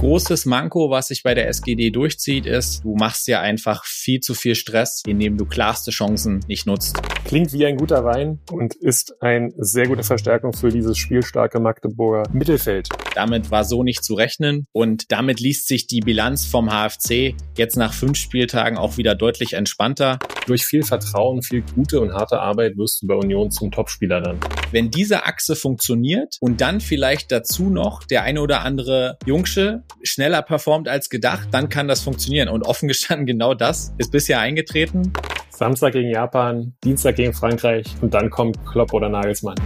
Großes Manko, was sich bei der SGD durchzieht, ist, du machst ja einfach viel zu viel Stress, indem du klarste Chancen nicht nutzt. Klingt wie ein guter Wein und ist eine sehr gute Verstärkung für dieses spielstarke Magdeburger Mittelfeld. Damit war so nicht zu rechnen und damit liest sich die Bilanz vom HFC jetzt nach fünf Spieltagen auch wieder deutlich entspannter. Durch viel Vertrauen, viel gute und harte Arbeit wirst du bei Union zum Topspieler dann. Wenn diese Achse funktioniert und dann vielleicht dazu noch der eine oder andere Jungsche schneller performt als gedacht, dann kann das funktionieren. Und offen gestanden, genau das ist bisher eingetreten. Samstag gegen Japan, Dienstag gegen Frankreich und dann kommt Klopp oder Nagelsmann.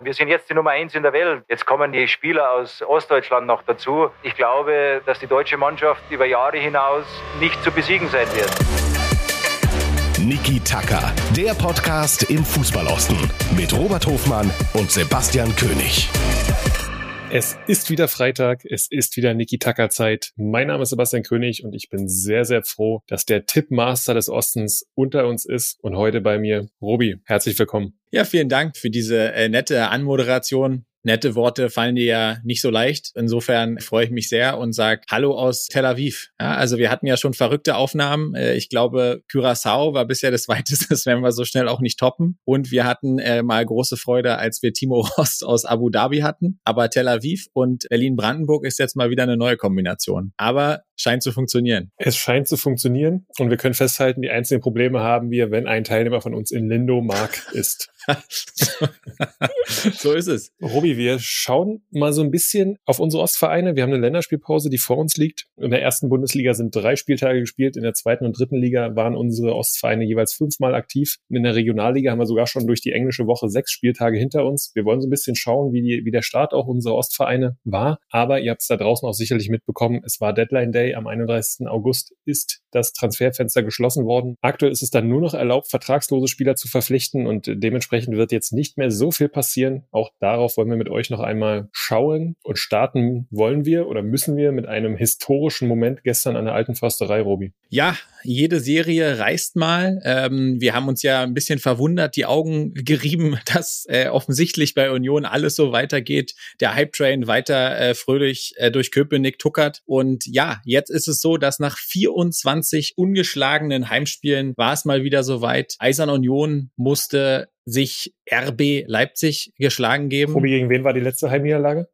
Wir sind jetzt die Nummer eins in der Welt. Jetzt kommen die Spieler aus Ostdeutschland noch dazu. Ich glaube, dass die deutsche Mannschaft über Jahre hinaus nicht zu besiegen sein wird. Niki Tacker, der Podcast im Fußballosten mit Robert Hofmann und Sebastian König. Es ist wieder Freitag, es ist wieder Niki Tacker Zeit. Mein Name ist Sebastian König und ich bin sehr, sehr froh, dass der Tippmaster des Ostens unter uns ist und heute bei mir Robi. Herzlich willkommen. Ja, vielen Dank für diese äh, nette Anmoderation nette Worte fallen dir ja nicht so leicht. Insofern freue ich mich sehr und sage Hallo aus Tel Aviv. Ja, also wir hatten ja schon verrückte Aufnahmen. Äh, ich glaube, Curaçao war bisher das weiteste, das werden wir so schnell auch nicht toppen. Und wir hatten äh, mal große Freude, als wir Timo Rost aus Abu Dhabi hatten. Aber Tel Aviv und Berlin-Brandenburg ist jetzt mal wieder eine neue Kombination. Aber scheint zu funktionieren. Es scheint zu funktionieren und wir können festhalten, die einzigen Probleme haben wir, wenn ein Teilnehmer von uns in Lindo Mark ist. so ist es. Robi, wir schauen mal so ein bisschen auf unsere Ostvereine. Wir haben eine Länderspielpause, die vor uns liegt. In der ersten Bundesliga sind drei Spieltage gespielt. In der zweiten und dritten Liga waren unsere Ostvereine jeweils fünfmal aktiv. In der Regionalliga haben wir sogar schon durch die englische Woche sechs Spieltage hinter uns. Wir wollen so ein bisschen schauen, wie, die, wie der Start auch unserer Ostvereine war. Aber ihr habt es da draußen auch sicherlich mitbekommen. Es war Deadline Day am 31. August ist das Transferfenster geschlossen worden. Aktuell ist es dann nur noch erlaubt, vertragslose Spieler zu verpflichten und dementsprechend wird jetzt nicht mehr so viel passieren. Auch darauf wollen wir mit euch noch einmal schauen und starten wollen wir oder müssen wir mit einem historischen Moment gestern an der alten Försterei, Robi. Ja, jede Serie reißt mal. Ähm, wir haben uns ja ein bisschen verwundert, die Augen gerieben, dass äh, offensichtlich bei Union alles so weitergeht. Der Hype-Train weiter äh, fröhlich äh, durch Köpenick tuckert. Und ja, jetzt ist es so, dass nach 24 ungeschlagenen Heimspielen war es mal wieder soweit. Eisern Union musste sich RB Leipzig geschlagen geben. Robi, gegen wen war die letzte Heimniederlage?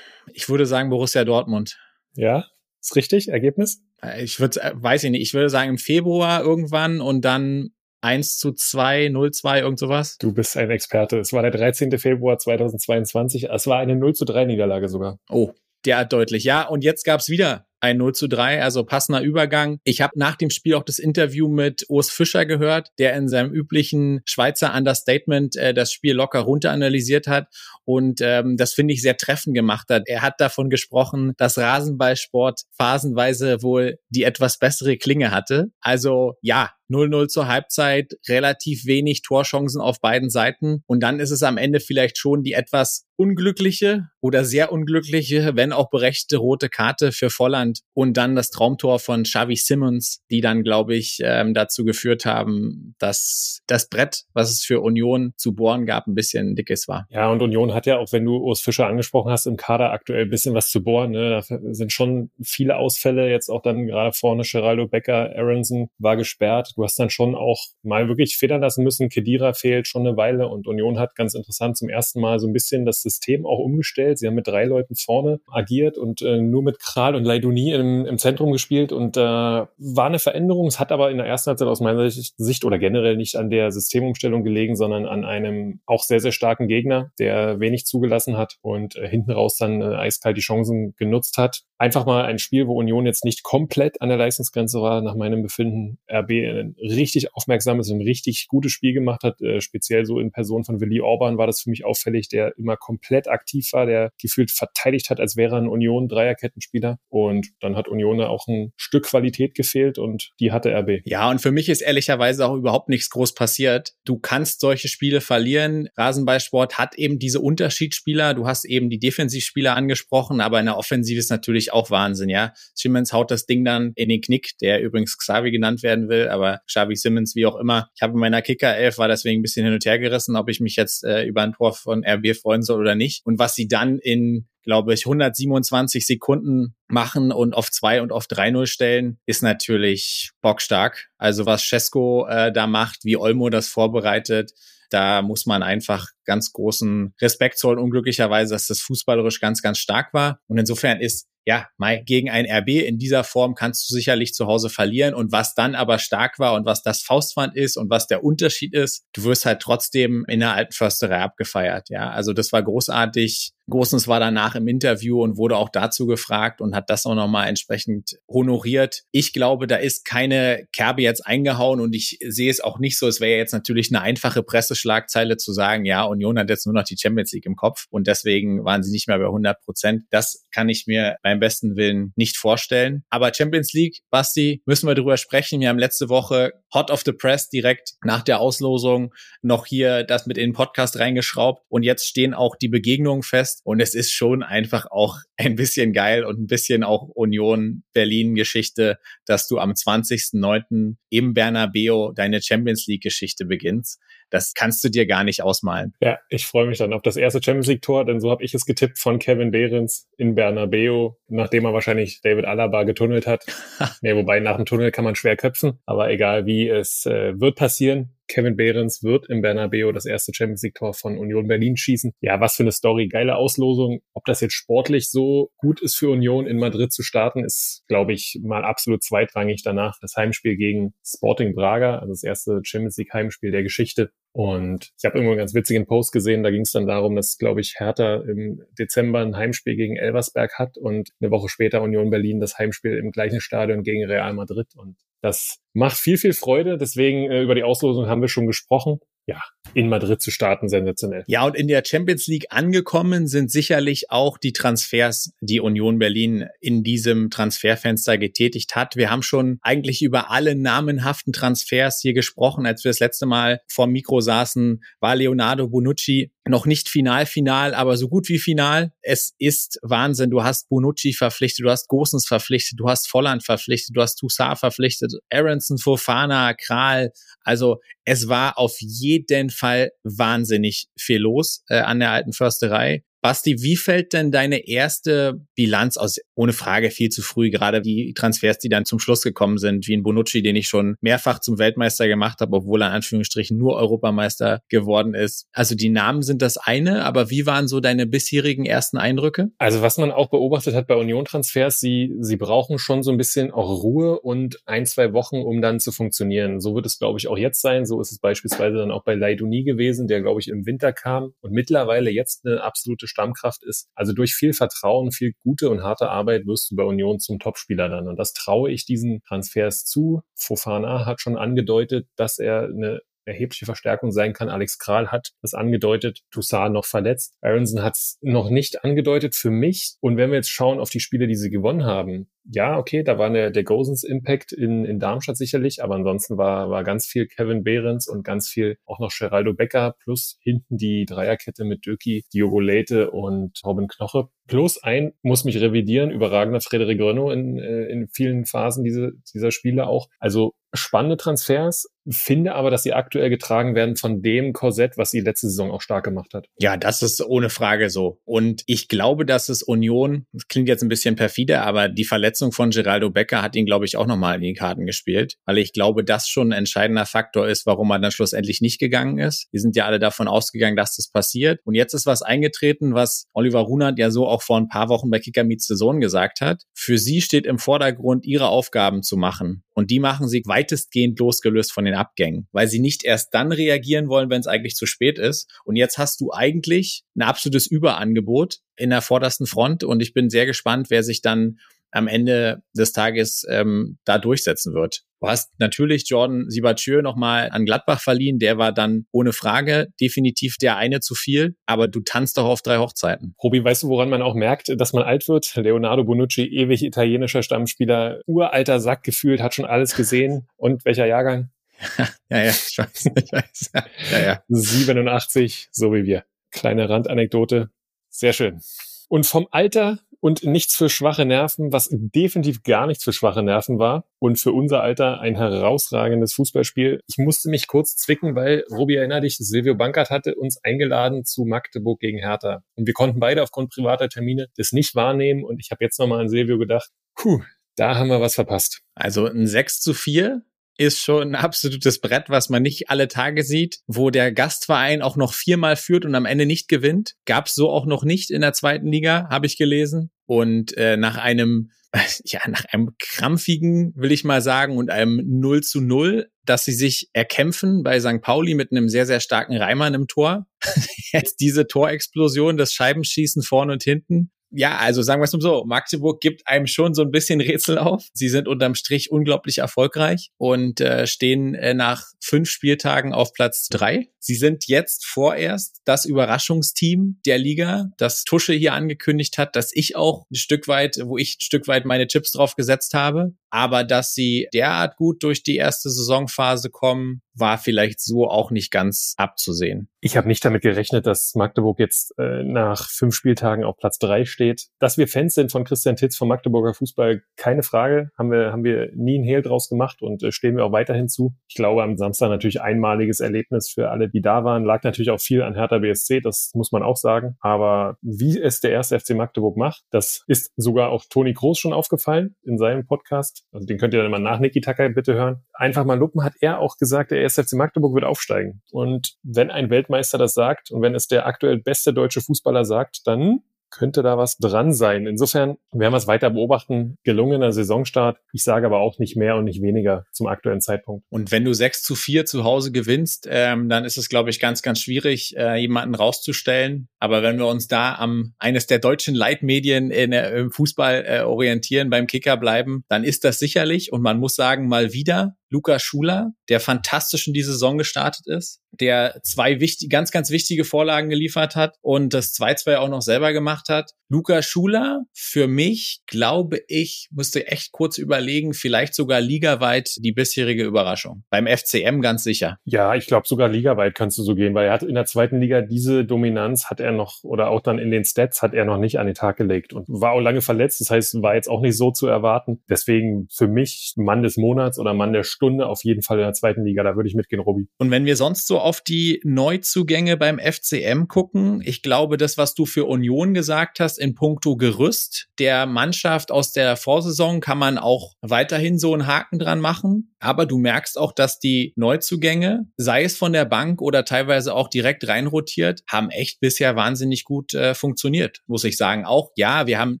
Ich würde sagen Borussia Dortmund. Ja, ist richtig. Ergebnis? Äh, ich würde, äh, weiß ich nicht, ich würde sagen im Februar irgendwann und dann 1 zu 2, 0 2, irgend sowas. Du bist ein Experte. Es war der 13. Februar 2022. Es war eine 0 zu 3 Niederlage sogar. Oh, derart deutlich. Ja, und jetzt gab's wieder ein 0 zu 3, also passender Übergang. Ich habe nach dem Spiel auch das Interview mit Urs Fischer gehört, der in seinem üblichen Schweizer Understatement äh, das Spiel locker runter analysiert hat und ähm, das finde ich sehr treffend gemacht hat. Er hat davon gesprochen, dass Rasenballsport phasenweise wohl die etwas bessere Klinge hatte. Also ja, 0-0 zur Halbzeit, relativ wenig Torchancen auf beiden Seiten. Und dann ist es am Ende vielleicht schon die etwas unglückliche oder sehr unglückliche, wenn auch berechte rote Karte für Volland und dann das Traumtor von Xavi Simmons, die dann, glaube ich, ähm, dazu geführt haben, dass das Brett, was es für Union zu bohren gab, ein bisschen dickes war. Ja, und Union hat ja, auch wenn du Urs Fischer angesprochen hast, im Kader aktuell ein bisschen was zu bohren. Ne? Da sind schon viele Ausfälle, jetzt auch dann gerade vorne Geraldo Becker, Aronson war gesperrt. Du hast dann schon auch mal wirklich federn lassen müssen. Kedira fehlt schon eine Weile und Union hat ganz interessant zum ersten Mal so ein bisschen das System auch umgestellt. Sie haben mit drei Leuten vorne agiert und äh, nur mit Kral und Leidouni im, im Zentrum gespielt und äh, war eine Veränderung. Es hat aber in der ersten Halbzeit aus meiner Sicht oder generell nicht an der Systemumstellung gelegen, sondern an einem auch sehr, sehr starken Gegner, der wenig zugelassen hat und äh, hinten raus dann äh, eiskalt die Chancen genutzt hat. Einfach mal ein Spiel, wo Union jetzt nicht komplett an der Leistungsgrenze war, nach meinem Befinden. RB ein richtig aufmerksames, ein richtig gutes Spiel gemacht hat, äh, speziell so in Person von Willi Orban war das für mich auffällig, der immer komplett aktiv war, der gefühlt verteidigt hat, als wäre er ein Union Dreierkettenspieler. Und dann hat Union auch ein Stück Qualität gefehlt und die hatte RB. Ja, und für mich ist ehrlicherweise auch überhaupt nichts groß passiert. Du kannst solche Spiele verlieren. Rasenballsport hat eben diese Unterschiedsspieler. Du hast eben die Defensivspieler angesprochen, aber in der Offensive ist natürlich auch Wahnsinn, ja. Simmons haut das Ding dann in den Knick, der übrigens Xavi genannt werden will, aber Xavi Simmons, wie auch immer. Ich habe in meiner Kicker-Elf war deswegen ein bisschen hin und her gerissen, ob ich mich jetzt äh, über ein Tor von RB freuen soll oder nicht. Und was sie dann in glaube ich, 127 Sekunden machen und auf zwei und auf 3-0 stellen, ist natürlich bockstark. Also was Cesco äh, da macht, wie Olmo das vorbereitet, da muss man einfach ganz großen Respekt zollen, unglücklicherweise, dass das fußballerisch ganz, ganz stark war. Und insofern ist ja, Mai, gegen ein RB in dieser Form kannst du sicherlich zu Hause verlieren. Und was dann aber stark war und was das Faustpfand ist und was der Unterschied ist, du wirst halt trotzdem in der alten Försterei abgefeiert. Ja, also das war großartig. Großens war danach im Interview und wurde auch dazu gefragt und hat das auch nochmal entsprechend honoriert. Ich glaube, da ist keine Kerbe jetzt eingehauen und ich sehe es auch nicht so. Es wäre jetzt natürlich eine einfache Presseschlagzeile zu sagen, ja, Union hat jetzt nur noch die Champions League im Kopf und deswegen waren sie nicht mehr bei 100 Prozent. Das kann ich mir beim besten Willen nicht vorstellen. Aber Champions League, Basti, müssen wir drüber sprechen. Wir haben letzte Woche Hot of the Press direkt nach der Auslosung noch hier das mit in den Podcast reingeschraubt und jetzt stehen auch die Begegnungen fest und es ist schon einfach auch ein bisschen geil und ein bisschen auch Union Berlin Geschichte, dass du am 20.09. im Bernabeo deine Champions League Geschichte beginnst. Das kannst du dir gar nicht ausmalen. Ja, ich freue mich dann auf das erste Champions League Tor, denn so habe ich es getippt von Kevin Behrens in Bernabeo, nachdem er wahrscheinlich David Alaba getunnelt hat. nee, wobei nach dem Tunnel kann man schwer köpfen, aber egal wie, es äh, wird passieren. Kevin Behrens wird im Bernabeu das erste Champions League Tor von Union Berlin schießen. Ja, was für eine Story. Geile Auslosung. Ob das jetzt sportlich so gut ist für Union in Madrid zu starten, ist, glaube ich, mal absolut zweitrangig danach. Das Heimspiel gegen Sporting Braga, also das erste Champions League Heimspiel der Geschichte. Und ich habe irgendwo einen ganz witzigen Post gesehen, da ging es dann darum, dass, glaube ich, Hertha im Dezember ein Heimspiel gegen Elversberg hat und eine Woche später Union Berlin das Heimspiel im gleichen Stadion gegen Real Madrid. Und das macht viel, viel Freude. Deswegen äh, über die Auslosung haben wir schon gesprochen ja, in Madrid zu starten, sensationell. Ja, und in der Champions League angekommen sind sicherlich auch die Transfers, die Union Berlin in diesem Transferfenster getätigt hat. Wir haben schon eigentlich über alle namenhaften Transfers hier gesprochen. Als wir das letzte Mal vor dem Mikro saßen, war Leonardo Bonucci noch nicht final final, aber so gut wie final. Es ist Wahnsinn. Du hast Bonucci verpflichtet, du hast Gosens verpflichtet, du hast Volland verpflichtet, du hast Toussaint verpflichtet, Aronson, Fofana, Kral. Also es war auf jeden Fall wahnsinnig viel los äh, an der alten Försterei. Basti, wie fällt denn deine erste Bilanz aus? Ohne Frage viel zu früh, gerade die Transfers, die dann zum Schluss gekommen sind, wie ein Bonucci, den ich schon mehrfach zum Weltmeister gemacht habe, obwohl er in Anführungsstrichen nur Europameister geworden ist. Also die Namen sind das eine, aber wie waren so deine bisherigen ersten Eindrücke? Also was man auch beobachtet hat bei Union-Transfers, sie, sie brauchen schon so ein bisschen auch Ruhe und ein, zwei Wochen, um dann zu funktionieren. So wird es, glaube ich, auch jetzt sein. So ist es beispielsweise dann auch bei Leiduni gewesen, der, glaube ich, im Winter kam und mittlerweile jetzt eine absolute Stammkraft ist. Also durch viel Vertrauen, viel gute und harte Arbeit wirst du bei Union zum Topspieler dann. Und das traue ich diesen Transfers zu. Fofana hat schon angedeutet, dass er eine erhebliche Verstärkung sein kann. Alex Kral hat das angedeutet, Toussaint noch verletzt. Aronson hat es noch nicht angedeutet für mich. Und wenn wir jetzt schauen auf die Spiele, die sie gewonnen haben, ja, okay, da war der, der Gosens Impact in, in Darmstadt sicherlich, aber ansonsten war, war ganz viel Kevin Behrens und ganz viel auch noch Geraldo Becker plus hinten die Dreierkette mit Döki, Diogo Leite und Robin Knoche. Plus ein muss mich revidieren, überragender Frederik Renault in, äh, in vielen Phasen diese, dieser Spiele auch. Also spannende Transfers, finde aber, dass sie aktuell getragen werden von dem Korsett, was sie letzte Saison auch stark gemacht hat. Ja, das ist ohne Frage so. Und ich glaube, dass es Union, das klingt jetzt ein bisschen perfide, aber die Verletzung von Geraldo Becker hat ihn, glaube ich, auch nochmal in die Karten gespielt, weil ich glaube, das schon ein entscheidender Faktor ist, warum er dann schlussendlich nicht gegangen ist. Wir sind ja alle davon ausgegangen, dass das passiert. Und jetzt ist was eingetreten, was Oliver Runert ja so auch vor ein paar Wochen bei Kicker Meets the Sohn gesagt hat. Für sie steht im Vordergrund, ihre Aufgaben zu machen. Und die machen sie weitestgehend losgelöst von den Abgängen, weil sie nicht erst dann reagieren wollen, wenn es eigentlich zu spät ist. Und jetzt hast du eigentlich ein absolutes Überangebot in der vordersten Front. Und ich bin sehr gespannt, wer sich dann am Ende des Tages ähm, da durchsetzen wird. Du hast natürlich Jordan Sibachö nochmal an Gladbach verliehen. Der war dann ohne Frage definitiv der eine zu viel. Aber du tanzt doch auf drei Hochzeiten. Robi, weißt du, woran man auch merkt, dass man alt wird? Leonardo Bonucci, ewig italienischer Stammspieler, uralter Sack gefühlt, hat schon alles gesehen. Und welcher Jahrgang? ja, ja, ich weiß, ich weiß. Ja, ja. 87, so wie wir. Kleine Randanekdote. Sehr schön. Und vom Alter und nichts für schwache Nerven, was definitiv gar nichts für schwache Nerven war und für unser Alter ein herausragendes Fußballspiel. Ich musste mich kurz zwicken, weil Robi erinnert dich, Silvio Bankert hatte uns eingeladen zu Magdeburg gegen Hertha und wir konnten beide aufgrund privater Termine das nicht wahrnehmen und ich habe jetzt nochmal an Silvio gedacht, puh, da haben wir was verpasst. Also ein 6 zu 4 ist schon ein absolutes Brett, was man nicht alle Tage sieht, wo der Gastverein auch noch viermal führt und am Ende nicht gewinnt. Gab es so auch noch nicht in der zweiten Liga, habe ich gelesen. Und äh, nach einem, ja, nach einem krampfigen, will ich mal sagen, und einem 0 zu 0, dass sie sich erkämpfen bei St. Pauli mit einem sehr, sehr starken Reimann im Tor. Jetzt diese Torexplosion, das Scheibenschießen vorne und hinten ja, also sagen wir es mal so, Magdeburg gibt einem schon so ein bisschen Rätsel auf. Sie sind unterm Strich unglaublich erfolgreich und äh, stehen äh, nach fünf Spieltagen auf Platz drei. Sie sind jetzt vorerst das Überraschungsteam der Liga, das Tusche hier angekündigt hat, dass ich auch ein Stück weit, wo ich ein Stück weit meine Chips drauf gesetzt habe. Aber dass sie derart gut durch die erste Saisonphase kommen, war vielleicht so auch nicht ganz abzusehen. Ich habe nicht damit gerechnet, dass Magdeburg jetzt äh, nach fünf Spieltagen auf Platz drei steht. Dass wir Fans sind von Christian Titz vom Magdeburger Fußball, keine Frage. Haben wir, haben wir nie ein Hehl draus gemacht und äh, stehen wir auch weiterhin zu. Ich glaube, am Samstag natürlich einmaliges Erlebnis für alle, die da waren. Lag natürlich auch viel an Hertha BSC, das muss man auch sagen. Aber wie es der erste FC Magdeburg macht, das ist sogar auch Toni Groß schon aufgefallen in seinem Podcast. Also den könnt ihr dann mal nach Niki Taka bitte hören. Einfach mal lupen hat er auch gesagt, der erste FC Magdeburg wird aufsteigen. Und wenn ein Weltmeister das sagt und wenn es der aktuell beste deutsche Fußballer sagt, dann könnte da was dran sein. Insofern werden wir es weiter beobachten. Gelungener Saisonstart. Ich sage aber auch nicht mehr und nicht weniger zum aktuellen Zeitpunkt. Und wenn du 6 zu 4 zu Hause gewinnst, ähm, dann ist es, glaube ich, ganz, ganz schwierig, äh, jemanden rauszustellen. Aber wenn wir uns da am eines der deutschen Leitmedien in, äh, im Fußball äh, orientieren, beim Kicker bleiben, dann ist das sicherlich, und man muss sagen, mal wieder Luca Schuler, der fantastisch in die Saison gestartet ist, der zwei wichtig, ganz, ganz wichtige Vorlagen geliefert hat und das 2-2 auch noch selber gemacht hat. Luca Schuler, für mich, glaube ich, musste echt kurz überlegen, vielleicht sogar ligaweit die bisherige Überraschung. Beim FCM ganz sicher. Ja, ich glaube sogar ligaweit kannst du so gehen, weil er hat in der zweiten Liga diese Dominanz hat er noch oder auch dann in den Stats hat er noch nicht an den Tag gelegt und war auch lange verletzt. Das heißt, war jetzt auch nicht so zu erwarten. Deswegen für mich Mann des Monats oder Mann der Stunde auf jeden Fall in der zweiten Liga. Da würde ich mitgehen, Robi. Und wenn wir sonst so auf die Neuzugänge beim FCM gucken, ich glaube, das, was du für Union gesagt hast, in puncto Gerüst der Mannschaft aus der Vorsaison kann man auch weiterhin so einen Haken dran machen. Aber du merkst auch, dass die Neuzugänge, sei es von der Bank oder teilweise auch direkt reinrotiert, haben echt bisher wahnsinnig gut äh, funktioniert, muss ich sagen. Auch ja, wir haben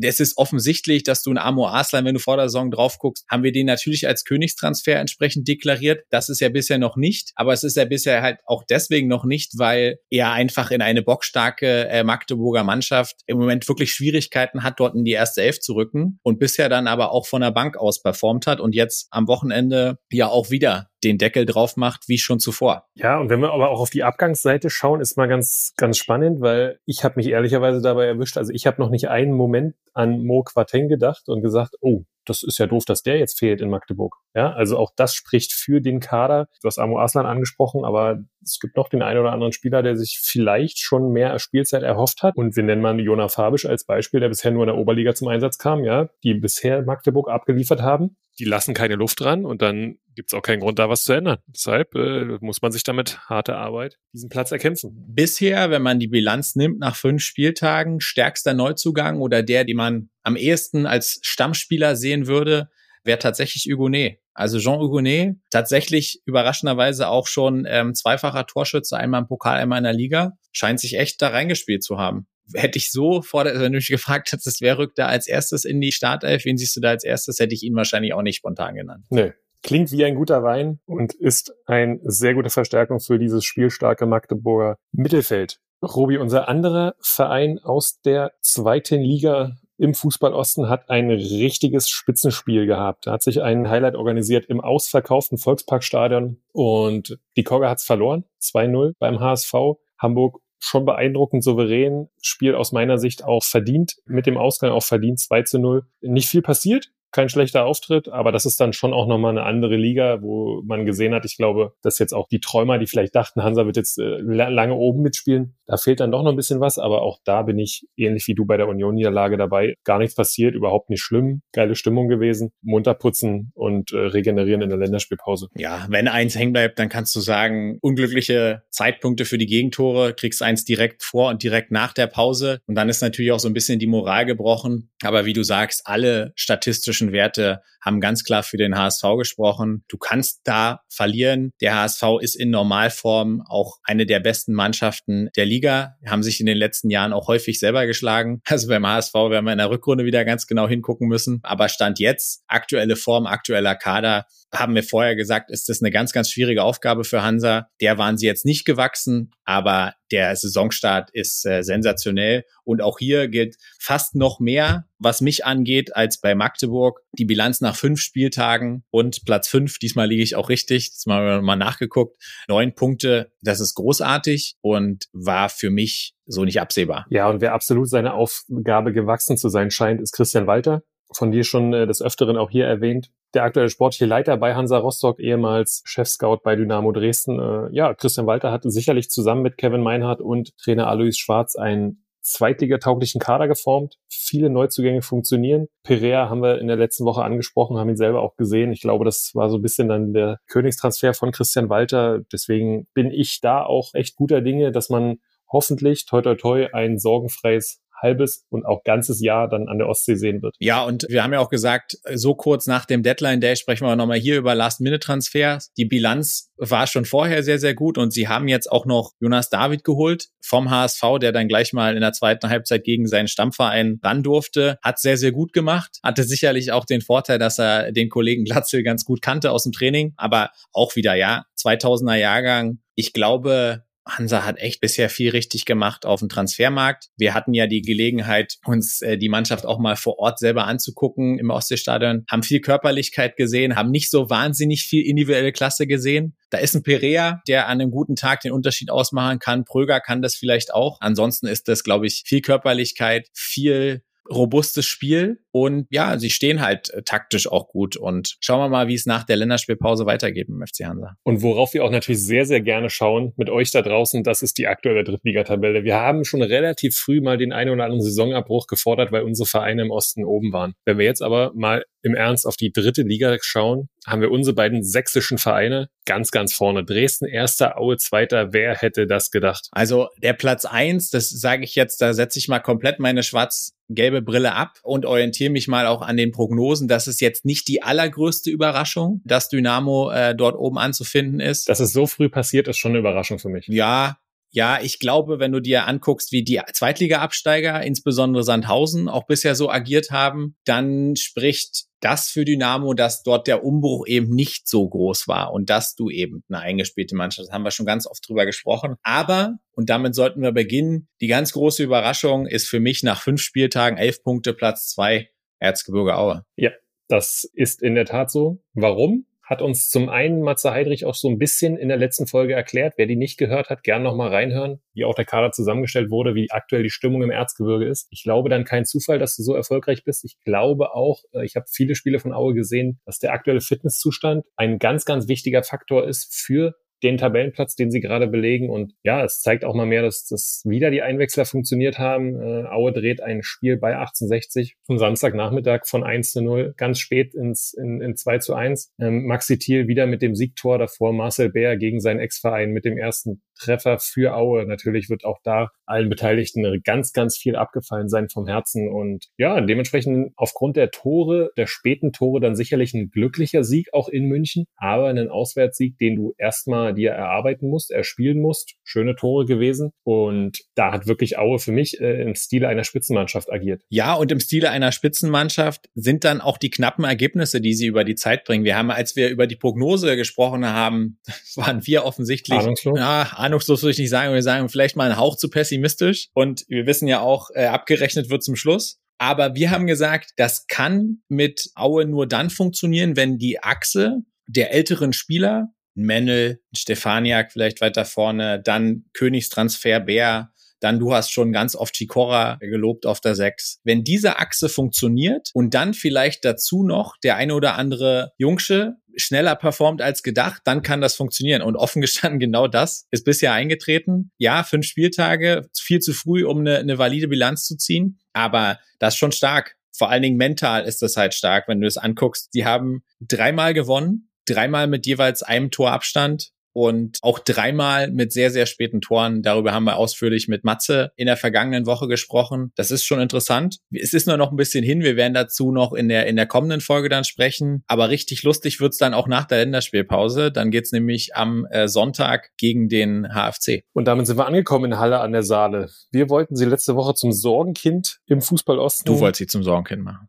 es ist offensichtlich, dass du einen Amo Arslan, wenn du vor der Saison drauf guckst, haben wir den natürlich als Königstransfer entsprechend deklariert. Das ist ja bisher noch nicht, aber es ist ja bisher halt auch deswegen noch nicht, weil er einfach in eine bockstarke äh, Magdeburger Mannschaft im Moment wirklich Schwierigkeiten hat, dort in die erste Elf zu rücken und bisher dann aber auch von der Bank aus performt hat und jetzt am Wochenende ja auch wieder den Deckel drauf macht, wie schon zuvor. Ja, und wenn wir aber auch auf die Abgangsseite schauen, ist mal ganz, ganz spannend, weil ich habe mich ehrlicherweise dabei erwischt. Also ich habe noch nicht einen Moment an Mo Quateng gedacht und gesagt, oh, das ist ja doof, dass der jetzt fehlt in Magdeburg. Ja, also auch das spricht für den Kader. Du hast Amo Aslan angesprochen, aber es gibt noch den einen oder anderen Spieler, der sich vielleicht schon mehr Spielzeit erhofft hat. Und wir nennen mal Jona Fabisch als Beispiel, der bisher nur in der Oberliga zum Einsatz kam, ja, die bisher Magdeburg abgeliefert haben. Die lassen keine Luft dran und dann gibt es auch keinen Grund, da was zu ändern. Deshalb äh, muss man sich damit harte Arbeit diesen Platz erkämpfen. Bisher, wenn man die Bilanz nimmt nach fünf Spieltagen, stärkster Neuzugang oder der, den man am ehesten als Stammspieler sehen würde, wäre tatsächlich Hugonet. Also Jean Hugonet, tatsächlich überraschenderweise auch schon ähm, zweifacher Torschütze, einmal im Pokal, einmal in der Liga, scheint sich echt da reingespielt zu haben. Hätte ich so vor der, wenn du mich gefragt hättest, wer rückt da als erstes in die Startelf, wen siehst du da als erstes, hätte ich ihn wahrscheinlich auch nicht spontan genannt. Nee, klingt wie ein guter Wein und ist ein sehr gute Verstärkung für dieses spielstarke Magdeburger Mittelfeld. Robi, unser anderer Verein aus der zweiten Liga im Fußballosten hat ein richtiges Spitzenspiel gehabt. Er hat sich ein Highlight organisiert im ausverkauften Volksparkstadion und die Kogge hat's verloren, 2-0 beim HSV. Hamburg schon beeindruckend souverän, Spiel aus meiner Sicht auch verdient, mit dem Ausgang auch verdient 2 0. Nicht viel passiert, kein schlechter Auftritt, aber das ist dann schon auch nochmal eine andere Liga, wo man gesehen hat, ich glaube, dass jetzt auch die Träumer, die vielleicht dachten, Hansa wird jetzt äh, lange oben mitspielen, da fehlt dann doch noch ein bisschen was, aber auch da bin ich ähnlich wie du bei der Union-Niederlage dabei. Gar nichts passiert, überhaupt nicht schlimm, geile Stimmung gewesen, munter putzen und äh, regenerieren in der Länderspielpause. Ja, wenn eins hängen bleibt, dann kannst du sagen, unglückliche Zeitpunkte für die Gegentore, kriegst eins direkt vor und direkt nach der Pause und dann ist natürlich auch so ein bisschen die Moral gebrochen. Aber wie du sagst, alle statistischen Werte haben ganz klar für den HSV gesprochen. Du kannst da verlieren. Der HSV ist in Normalform auch eine der besten Mannschaften der Liga, haben sich in den letzten Jahren auch häufig selber geschlagen. Also beim HSV werden wir in der Rückrunde wieder ganz genau hingucken müssen. Aber Stand jetzt, aktuelle Form, aktueller Kader, haben wir vorher gesagt, ist das eine ganz, ganz schwierige Aufgabe für Hansa. Der waren sie jetzt nicht gewachsen, aber der Saisonstart ist äh, sensationell. Und auch hier gilt fast noch mehr, was mich angeht, als bei Magdeburg. Die Bilanz nach fünf Spieltagen und Platz fünf, diesmal liege ich auch richtig, diesmal mal nachgeguckt, neun Punkte, das ist großartig und war für mich so nicht absehbar. Ja, und wer absolut seine Aufgabe gewachsen zu sein scheint, ist Christian Walter von dir schon äh, des Öfteren auch hier erwähnt. Der aktuelle sportliche Leiter bei Hansa Rostock, ehemals Chefscout bei Dynamo Dresden. Äh, ja, Christian Walter hatte sicherlich zusammen mit Kevin Meinhardt und Trainer Alois Schwarz einen zweitligatauglichen Kader geformt. Viele Neuzugänge funktionieren. Perea haben wir in der letzten Woche angesprochen, haben ihn selber auch gesehen. Ich glaube, das war so ein bisschen dann der Königstransfer von Christian Walter. Deswegen bin ich da auch echt guter Dinge, dass man hoffentlich toi toi toi ein sorgenfreies halbes und auch ganzes Jahr dann an der Ostsee sehen wird. Ja, und wir haben ja auch gesagt, so kurz nach dem Deadline Day sprechen wir nochmal hier über Last-Minute-Transfers. Die Bilanz war schon vorher sehr, sehr gut und sie haben jetzt auch noch Jonas David geholt vom HSV, der dann gleich mal in der zweiten Halbzeit gegen seinen Stammverein ran durfte. Hat sehr, sehr gut gemacht. Hatte sicherlich auch den Vorteil, dass er den Kollegen Glatzel ganz gut kannte aus dem Training, aber auch wieder, ja, 2000er Jahrgang. Ich glaube, Hansa hat echt bisher viel richtig gemacht auf dem Transfermarkt. Wir hatten ja die Gelegenheit, uns äh, die Mannschaft auch mal vor Ort selber anzugucken im Ostseestadion, haben viel Körperlichkeit gesehen, haben nicht so wahnsinnig viel individuelle Klasse gesehen. Da ist ein Perea, der an einem guten Tag den Unterschied ausmachen kann. Pröger kann das vielleicht auch. Ansonsten ist das, glaube ich, viel Körperlichkeit, viel robustes Spiel und ja, sie stehen halt äh, taktisch auch gut und schauen wir mal, wie es nach der Länderspielpause weitergeht im FC Hansa. Und worauf wir auch natürlich sehr, sehr gerne schauen mit euch da draußen, das ist die aktuelle Drittligatabelle. Wir haben schon relativ früh mal den einen oder anderen Saisonabbruch gefordert, weil unsere Vereine im Osten oben waren. Wenn wir jetzt aber mal im Ernst auf die dritte Liga schauen, haben wir unsere beiden sächsischen Vereine ganz, ganz vorne. Dresden erster, Aue zweiter. Wer hätte das gedacht? Also der Platz eins, das sage ich jetzt, da setze ich mal komplett meine schwarz-gelbe Brille ab und orientiere mich mal auch an den Prognosen. Das ist jetzt nicht die allergrößte Überraschung, dass Dynamo äh, dort oben anzufinden ist. Dass es so früh passiert, ist schon eine Überraschung für mich. Ja, ja, ich glaube, wenn du dir anguckst, wie die Zweitliga-Absteiger, insbesondere Sandhausen, auch bisher so agiert haben, dann spricht das für Dynamo, dass dort der Umbruch eben nicht so groß war und dass du eben eine eingespielte Mannschaft, das haben wir schon ganz oft drüber gesprochen. Aber, und damit sollten wir beginnen, die ganz große Überraschung ist für mich nach fünf Spieltagen elf Punkte Platz zwei Erzgebirge Aue. Ja, das ist in der Tat so. Warum? Hat uns zum einen Matze Heidrich auch so ein bisschen in der letzten Folge erklärt. Wer die nicht gehört hat, gern nochmal reinhören, wie auch der Kader zusammengestellt wurde, wie aktuell die Stimmung im Erzgebirge ist. Ich glaube dann kein Zufall, dass du so erfolgreich bist. Ich glaube auch, äh, ich habe viele Spiele von Aue gesehen, dass der aktuelle Fitnesszustand ein ganz, ganz wichtiger Faktor ist für den Tabellenplatz, den sie gerade belegen. Und ja, es zeigt auch mal mehr, dass, dass wieder die Einwechsler funktioniert haben. Äh, Aue dreht ein Spiel bei 1860 am Samstagnachmittag von 1 zu 0, ganz spät ins, in, in 2 zu 1. Ähm, Maxi Thiel wieder mit dem Siegtor davor, Marcel Bär gegen seinen Ex-Verein mit dem ersten Treffer für Aue. Natürlich wird auch da allen Beteiligten ganz, ganz viel abgefallen sein vom Herzen. Und ja, dementsprechend aufgrund der Tore, der späten Tore, dann sicherlich ein glücklicher Sieg auch in München, aber einen Auswärtssieg, den du erstmal dir erarbeiten musst, erspielen musst. Schöne Tore gewesen. Und da hat wirklich Aue für mich äh, im Stile einer Spitzenmannschaft agiert. Ja, und im Stile einer Spitzenmannschaft sind dann auch die knappen Ergebnisse, die sie über die Zeit bringen. Wir haben, als wir über die Prognose gesprochen haben, waren wir offensichtlich ahnungslos. Ja, ahnungslos würde ich nicht sagen. Wir sagen vielleicht mal einen Hauch zu pessimistisch. Und wir wissen ja auch, äh, abgerechnet wird zum Schluss. Aber wir haben gesagt, das kann mit Aue nur dann funktionieren, wenn die Achse der älteren Spieler Mennel, Stefaniak vielleicht weiter vorne, dann Königstransfer Bär, Dann du hast schon ganz oft Chikora gelobt auf der 6. Wenn diese Achse funktioniert und dann vielleicht dazu noch der eine oder andere Jungsche schneller performt als gedacht, dann kann das funktionieren. Und offen gestanden, genau das ist bisher eingetreten. Ja, fünf Spieltage, viel zu früh, um eine, eine valide Bilanz zu ziehen. Aber das ist schon stark. Vor allen Dingen mental ist das halt stark, wenn du es anguckst. Die haben dreimal gewonnen, dreimal mit jeweils einem Torabstand und auch dreimal mit sehr, sehr späten Toren. Darüber haben wir ausführlich mit Matze in der vergangenen Woche gesprochen. Das ist schon interessant. Es ist nur noch ein bisschen hin. Wir werden dazu noch in der, in der kommenden Folge dann sprechen. Aber richtig lustig wird's dann auch nach der Länderspielpause. Dann geht's nämlich am äh, Sonntag gegen den HFC. Und damit sind wir angekommen in Halle an der Saale. Wir wollten sie letzte Woche zum Sorgenkind im Fußball Osten. Du wolltest sie zum Sorgenkind machen.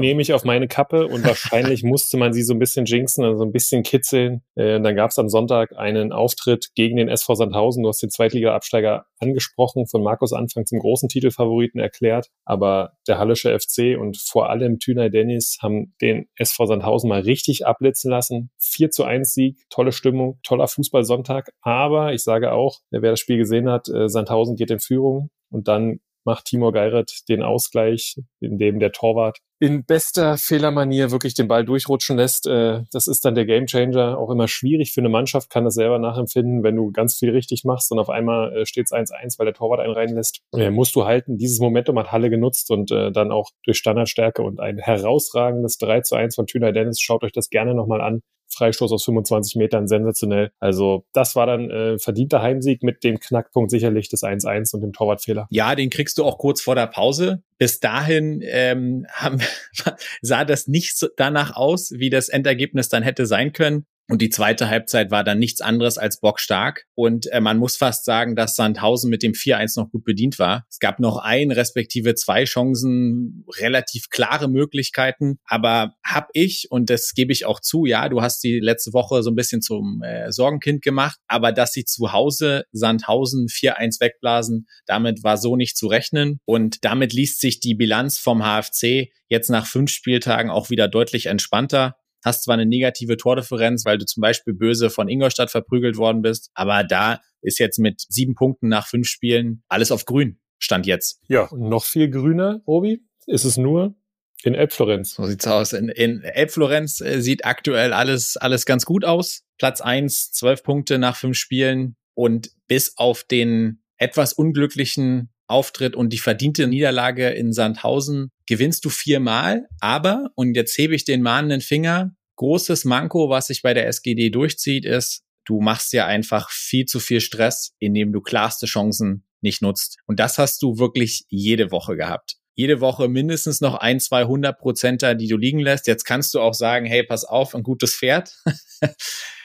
Nehme ich auf meine Kappe und wahrscheinlich musste man sie so ein bisschen jinxen, also ein bisschen kitzeln. Äh, dann gab es am Sonntag einen Auftritt gegen den SV Sandhausen. Du hast den Zweitliga-Absteiger angesprochen, von Markus Anfang zum großen Titelfavoriten erklärt. Aber der Hallische FC und vor allem Thünay Dennis haben den SV Sandhausen mal richtig abblitzen lassen. 4 zu 1 Sieg, tolle Stimmung, toller Fußballsonntag. Aber ich sage auch, wer das Spiel gesehen hat, äh, Sandhausen geht in Führung und dann macht Timur Geiret den Ausgleich, in dem der Torwart in bester Fehlermanier wirklich den Ball durchrutschen lässt. Äh, das ist dann der Gamechanger. Auch immer schwierig für eine Mannschaft, kann das selber nachempfinden, wenn du ganz viel richtig machst und auf einmal steht es 1-1, weil der Torwart einen reinlässt. Äh, musst du halten. Dieses Momentum hat Halle genutzt und äh, dann auch durch Standardstärke und ein herausragendes 3 zu 1 von Thüner Dennis. Schaut euch das gerne nochmal an. Freistoß aus 25 Metern, sensationell. Also das war dann äh, verdienter Heimsieg mit dem Knackpunkt sicherlich des 1-1 und dem Torwartfehler. Ja, den kriegst du auch kurz vor der Pause. Bis dahin ähm, haben, sah das nicht so danach aus, wie das Endergebnis dann hätte sein können. Und die zweite Halbzeit war dann nichts anderes als bockstark. Und äh, man muss fast sagen, dass Sandhausen mit dem 4-1 noch gut bedient war. Es gab noch ein, respektive zwei Chancen, relativ klare Möglichkeiten. Aber hab ich, und das gebe ich auch zu, ja, du hast die letzte Woche so ein bisschen zum äh, Sorgenkind gemacht, aber dass sie zu Hause Sandhausen 4-1 wegblasen, damit war so nicht zu rechnen. Und damit liest sich die Bilanz vom HFC jetzt nach fünf Spieltagen auch wieder deutlich entspannter hast zwar eine negative Tordifferenz, weil du zum Beispiel böse von Ingolstadt verprügelt worden bist, aber da ist jetzt mit sieben Punkten nach fünf Spielen alles auf grün. Stand jetzt. Ja, und noch viel grüner, Robi, ist es nur in Elbflorenz. So sieht's aus. In, in Elbflorenz äh, sieht aktuell alles, alles ganz gut aus. Platz eins, zwölf Punkte nach fünf Spielen und bis auf den etwas unglücklichen Auftritt und die verdiente Niederlage in Sandhausen gewinnst du viermal, aber, und jetzt hebe ich den mahnenden Finger, großes Manko, was sich bei der SGD durchzieht, ist, du machst ja einfach viel zu viel Stress, indem du klarste Chancen nicht nutzt. Und das hast du wirklich jede Woche gehabt. Jede Woche mindestens noch ein, zwei hundert Prozenter, die du liegen lässt. Jetzt kannst du auch sagen, hey, pass auf, ein gutes Pferd.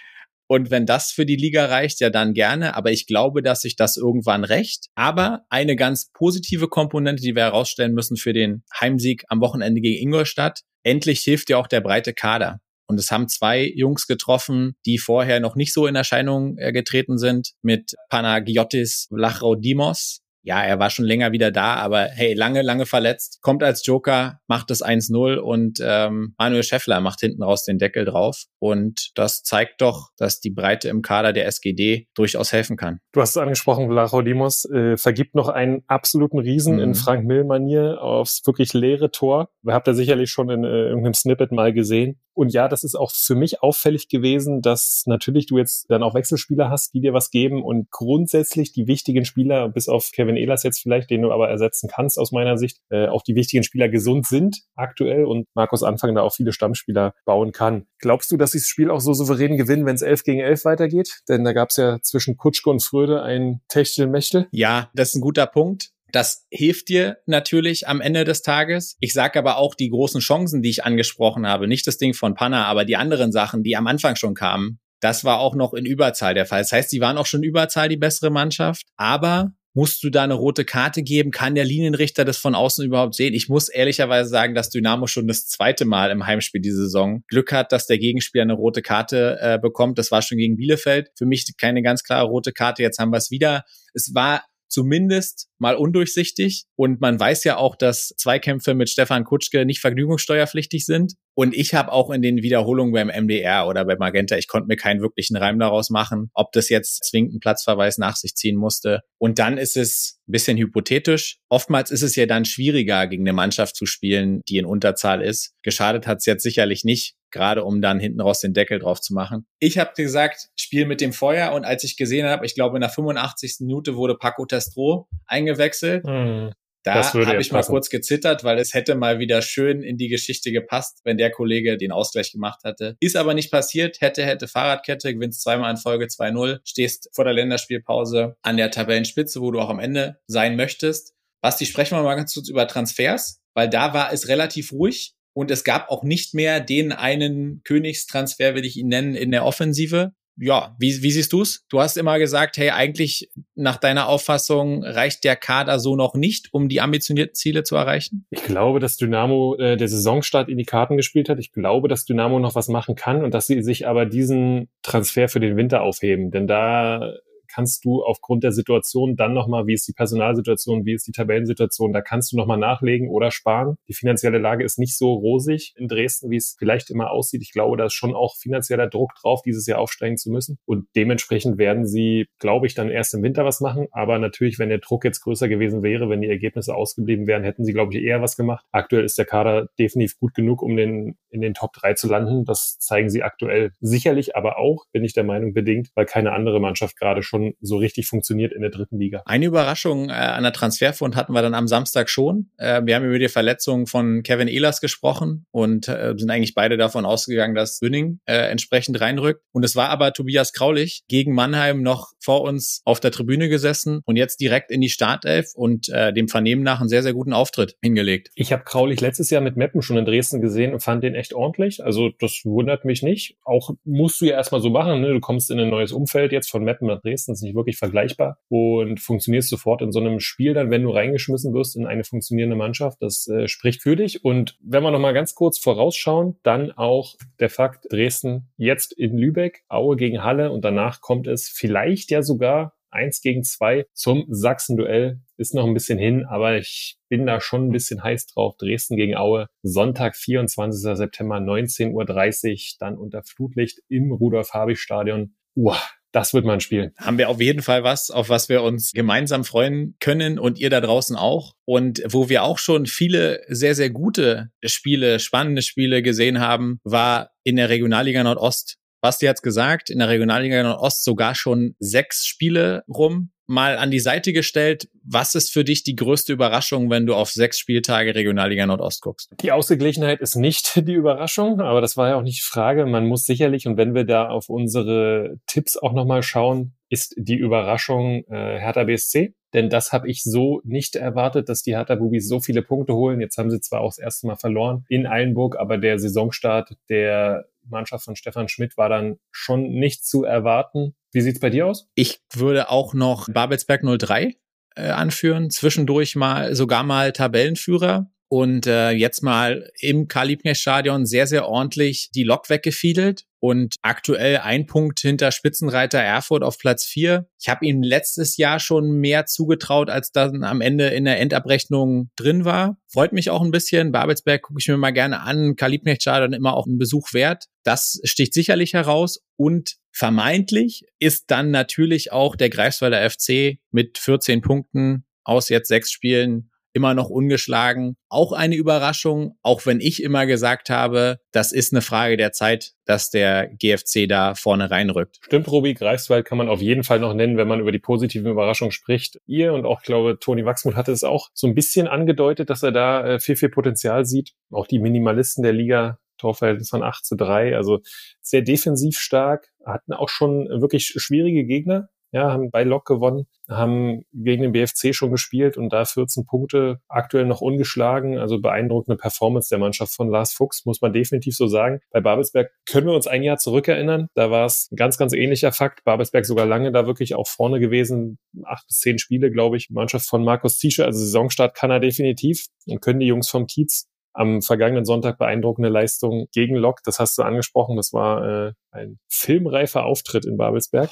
Und wenn das für die Liga reicht, ja dann gerne. Aber ich glaube, dass sich das irgendwann rächt. Aber eine ganz positive Komponente, die wir herausstellen müssen für den Heimsieg am Wochenende gegen Ingolstadt, endlich hilft ja auch der breite Kader. Und es haben zwei Jungs getroffen, die vorher noch nicht so in Erscheinung äh, getreten sind, mit Panagiotis Lachraudimos ja, er war schon länger wieder da, aber hey, lange, lange verletzt, kommt als Joker, macht es 1-0 und ähm, Manuel Scheffler macht hinten raus den Deckel drauf. Und das zeigt doch, dass die Breite im Kader der SGD durchaus helfen kann. Du hast es angesprochen, Vlachodimos äh, vergibt noch einen absoluten Riesen mhm. in Frank Mill-Manier aufs wirklich leere Tor. Habt ihr sicherlich schon in äh, irgendeinem Snippet mal gesehen. Und ja, das ist auch für mich auffällig gewesen, dass natürlich du jetzt dann auch Wechselspieler hast, die dir was geben und grundsätzlich die wichtigen Spieler, bis auf Kevin Ehlers jetzt vielleicht, den du aber ersetzen kannst aus meiner Sicht, äh, auch die wichtigen Spieler gesund sind aktuell und Markus Anfang da auch viele Stammspieler bauen kann. Glaubst du, dass sie das Spiel auch so souverän gewinnen, wenn es 11 gegen 11 weitergeht? Denn da gab es ja zwischen Kutschke und Fröde ein Techtelmechtel. Ja, das ist ein guter Punkt. Das hilft dir natürlich am Ende des Tages. Ich sage aber auch die großen Chancen, die ich angesprochen habe, nicht das Ding von Panna, aber die anderen Sachen, die am Anfang schon kamen, das war auch noch in Überzahl der Fall. Das heißt, sie waren auch schon Überzahl die bessere Mannschaft, aber musst du da eine rote Karte geben? Kann der Linienrichter das von außen überhaupt sehen? Ich muss ehrlicherweise sagen, dass Dynamo schon das zweite Mal im Heimspiel diese Saison Glück hat, dass der Gegenspieler eine rote Karte äh, bekommt. Das war schon gegen Bielefeld. Für mich keine ganz klare rote Karte. Jetzt haben wir es wieder. Es war zumindest mal undurchsichtig. Und man weiß ja auch, dass Zweikämpfe mit Stefan Kutschke nicht vergnügungssteuerpflichtig sind. Und ich habe auch in den Wiederholungen beim MDR oder bei Magenta, ich konnte mir keinen wirklichen Reim daraus machen, ob das jetzt zwingend einen Platzverweis nach sich ziehen musste. Und dann ist es ein bisschen hypothetisch. Oftmals ist es ja dann schwieriger, gegen eine Mannschaft zu spielen, die in Unterzahl ist. Geschadet hat es jetzt sicherlich nicht, gerade um dann hinten raus den Deckel drauf zu machen. Ich habe gesagt, Spiel mit dem Feuer und als ich gesehen habe, ich glaube in der 85. Minute wurde Paco Testro eingewechselt. Mhm. Da habe ich mal kurz gezittert, weil es hätte mal wieder schön in die Geschichte gepasst, wenn der Kollege den Ausgleich gemacht hatte. Ist aber nicht passiert. Hätte, hätte Fahrradkette, gewinnst zweimal in Folge 2-0, stehst vor der Länderspielpause an der Tabellenspitze, wo du auch am Ende sein möchtest. Basti, sprechen wir mal ganz kurz über Transfers, weil da war es relativ ruhig und es gab auch nicht mehr den einen Königstransfer, will ich ihn nennen, in der Offensive ja, wie, wie siehst du's? Du hast immer gesagt, hey, eigentlich nach deiner Auffassung reicht der Kader so noch nicht, um die ambitionierten Ziele zu erreichen? Ich glaube, dass Dynamo äh, der Saisonstart in die Karten gespielt hat. Ich glaube, dass Dynamo noch was machen kann und dass sie sich aber diesen Transfer für den Winter aufheben. Denn da kannst du aufgrund der Situation dann nochmal, wie ist die Personalsituation, wie ist die Tabellensituation, da kannst du nochmal nachlegen oder sparen. Die finanzielle Lage ist nicht so rosig in Dresden, wie es vielleicht immer aussieht. Ich glaube, da ist schon auch finanzieller Druck drauf, dieses Jahr aufsteigen zu müssen. Und dementsprechend werden sie, glaube ich, dann erst im Winter was machen. Aber natürlich, wenn der Druck jetzt größer gewesen wäre, wenn die Ergebnisse ausgeblieben wären, hätten sie, glaube ich, eher was gemacht. Aktuell ist der Kader definitiv gut genug, um den, in den Top 3 zu landen. Das zeigen sie aktuell sicherlich, aber auch, bin ich der Meinung, bedingt, weil keine andere Mannschaft gerade schon so richtig funktioniert in der dritten Liga. Eine Überraschung äh, an der Transferfront hatten wir dann am Samstag schon. Äh, wir haben über die Verletzung von Kevin Ehlers gesprochen und äh, sind eigentlich beide davon ausgegangen, dass Wünning äh, entsprechend reinrückt. Und es war aber Tobias Kraulich gegen Mannheim noch vor uns auf der Tribüne gesessen und jetzt direkt in die Startelf und äh, dem Vernehmen nach einen sehr, sehr guten Auftritt hingelegt. Ich habe Kraulich letztes Jahr mit Meppen schon in Dresden gesehen und fand den echt ordentlich. Also das wundert mich nicht. Auch musst du ja erstmal so machen. Ne? Du kommst in ein neues Umfeld jetzt von Meppen nach Dresden ist nicht wirklich vergleichbar und funktionierst sofort in so einem Spiel dann, wenn du reingeschmissen wirst in eine funktionierende Mannschaft. Das äh, spricht für dich. Und wenn wir nochmal ganz kurz vorausschauen, dann auch der Fakt Dresden jetzt in Lübeck, Aue gegen Halle und danach kommt es vielleicht ja sogar eins gegen zwei zum Sachsen-Duell. Ist noch ein bisschen hin, aber ich bin da schon ein bisschen heiß drauf. Dresden gegen Aue, Sonntag, 24. September, 19.30 Uhr, dann unter Flutlicht im Rudolf-Habich-Stadion. Uah, das wird mal ein Spiel. Haben wir auf jeden Fall was, auf was wir uns gemeinsam freuen können und ihr da draußen auch. Und wo wir auch schon viele sehr, sehr gute Spiele, spannende Spiele gesehen haben, war in der Regionalliga Nordost. Basti hat's gesagt, in der Regionalliga Nordost sogar schon sechs Spiele rum mal an die Seite gestellt. Was ist für dich die größte Überraschung, wenn du auf sechs Spieltage Regionalliga Nordost guckst? Die Ausgeglichenheit ist nicht die Überraschung, aber das war ja auch nicht die Frage. Man muss sicherlich, und wenn wir da auf unsere Tipps auch nochmal schauen, ist die Überraschung äh, Hertha BSC. Denn das habe ich so nicht erwartet, dass die Hertha Bubis so viele Punkte holen. Jetzt haben sie zwar auch das erste Mal verloren in Eilenburg, aber der Saisonstart der Mannschaft von Stefan Schmidt war dann schon nicht zu erwarten. Wie sieht's bei dir aus? Ich würde auch noch Babelsberg 03 äh, anführen, zwischendurch mal sogar mal Tabellenführer und äh, jetzt mal im Karl-Liebknecht-Stadion sehr, sehr ordentlich die Lok weggefiedelt und aktuell ein Punkt hinter Spitzenreiter Erfurt auf Platz vier. Ich habe ihm letztes Jahr schon mehr zugetraut, als dann am Ende in der Endabrechnung drin war. Freut mich auch ein bisschen. Babelsberg gucke ich mir mal gerne an. Karl-Liebknecht-Stadion immer auch einen Besuch wert. Das sticht sicherlich heraus und vermeintlich ist dann natürlich auch der Greifswalder FC mit 14 Punkten aus jetzt sechs Spielen immer noch ungeschlagen. Auch eine Überraschung, auch wenn ich immer gesagt habe, das ist eine Frage der Zeit, dass der GFC da vorne reinrückt. Stimmt, Robi, Greifswald kann man auf jeden Fall noch nennen, wenn man über die positiven Überraschungen spricht. Ihr und auch, glaube Toni Wachsmuth hatte es auch so ein bisschen angedeutet, dass er da äh, viel, viel Potenzial sieht. Auch die Minimalisten der Liga Torverhältnis von 8 zu 3, also sehr defensiv stark, hatten auch schon wirklich schwierige Gegner, ja, haben bei Lok gewonnen, haben gegen den BFC schon gespielt und da 14 Punkte aktuell noch ungeschlagen. Also beeindruckende Performance der Mannschaft von Lars Fuchs, muss man definitiv so sagen. Bei Babelsberg können wir uns ein Jahr zurückerinnern. Da war es ein ganz, ganz ähnlicher Fakt. Babelsberg sogar lange da wirklich auch vorne gewesen. Acht bis zehn Spiele, glaube ich. Mannschaft von Markus Ziesche, also Saisonstart kann er definitiv und können die Jungs vom Kiez am vergangenen Sonntag beeindruckende Leistung gegen Lok. Das hast du angesprochen. Das war äh, ein filmreifer Auftritt in Babelsberg.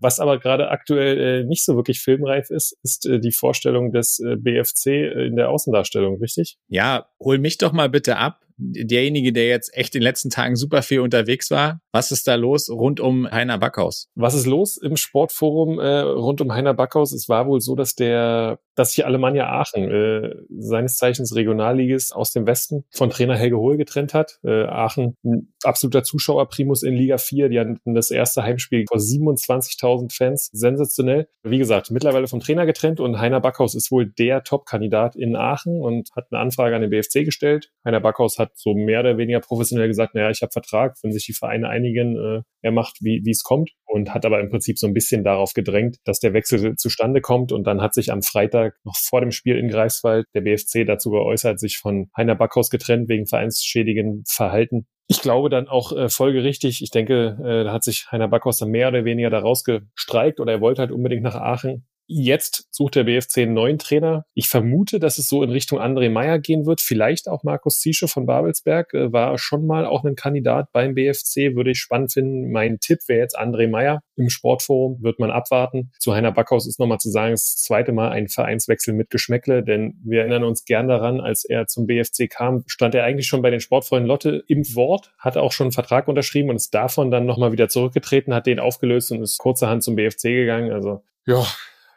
Was aber gerade aktuell äh, nicht so wirklich filmreif ist, ist äh, die Vorstellung des äh, BFC in der Außendarstellung, richtig? Ja, hol mich doch mal bitte ab derjenige, der jetzt echt in den letzten Tagen super viel unterwegs war. Was ist da los rund um Heiner Backhaus? Was ist los im Sportforum äh, rund um Heiner Backhaus? Es war wohl so, dass der, dass sich Alemannia Aachen, äh, seines Zeichens Regionalligist aus dem Westen, von Trainer Helge Hohl getrennt hat. Äh, Aachen, absoluter Zuschauerprimus in Liga 4. Die hatten das erste Heimspiel vor 27.000 Fans. Sensationell. Wie gesagt, mittlerweile vom Trainer getrennt und Heiner Backhaus ist wohl der Top-Kandidat in Aachen und hat eine Anfrage an den BFC gestellt. Heiner Backhaus hat so mehr oder weniger professionell gesagt, naja, ich habe Vertrag, wenn sich die Vereine einigen, äh, er macht, wie es kommt und hat aber im Prinzip so ein bisschen darauf gedrängt, dass der Wechsel zustande kommt und dann hat sich am Freitag noch vor dem Spiel in Greifswald der BFC dazu geäußert, sich von Heiner Backhaus getrennt wegen vereinsschädigen Verhalten. Ich glaube dann auch äh, folgerichtig. Ich denke, äh, da hat sich Heiner Backhaus dann mehr oder weniger daraus gestreikt oder er wollte halt unbedingt nach Aachen. Jetzt sucht der BFC einen neuen Trainer. Ich vermute, dass es so in Richtung André Meyer gehen wird. Vielleicht auch Markus Ziesche von Babelsberg äh, war schon mal auch ein Kandidat beim BFC. Würde ich spannend finden. Mein Tipp wäre jetzt André Meyer. Im Sportforum wird man abwarten. Zu Heiner Backhaus ist nochmal zu sagen, das zweite Mal ein Vereinswechsel mit Geschmäckle, denn wir erinnern uns gern daran, als er zum BFC kam, stand er eigentlich schon bei den Sportfreunden Lotte im Wort, hatte auch schon einen Vertrag unterschrieben und ist davon dann nochmal wieder zurückgetreten, hat den aufgelöst und ist kurzerhand zum BFC gegangen. Also ja,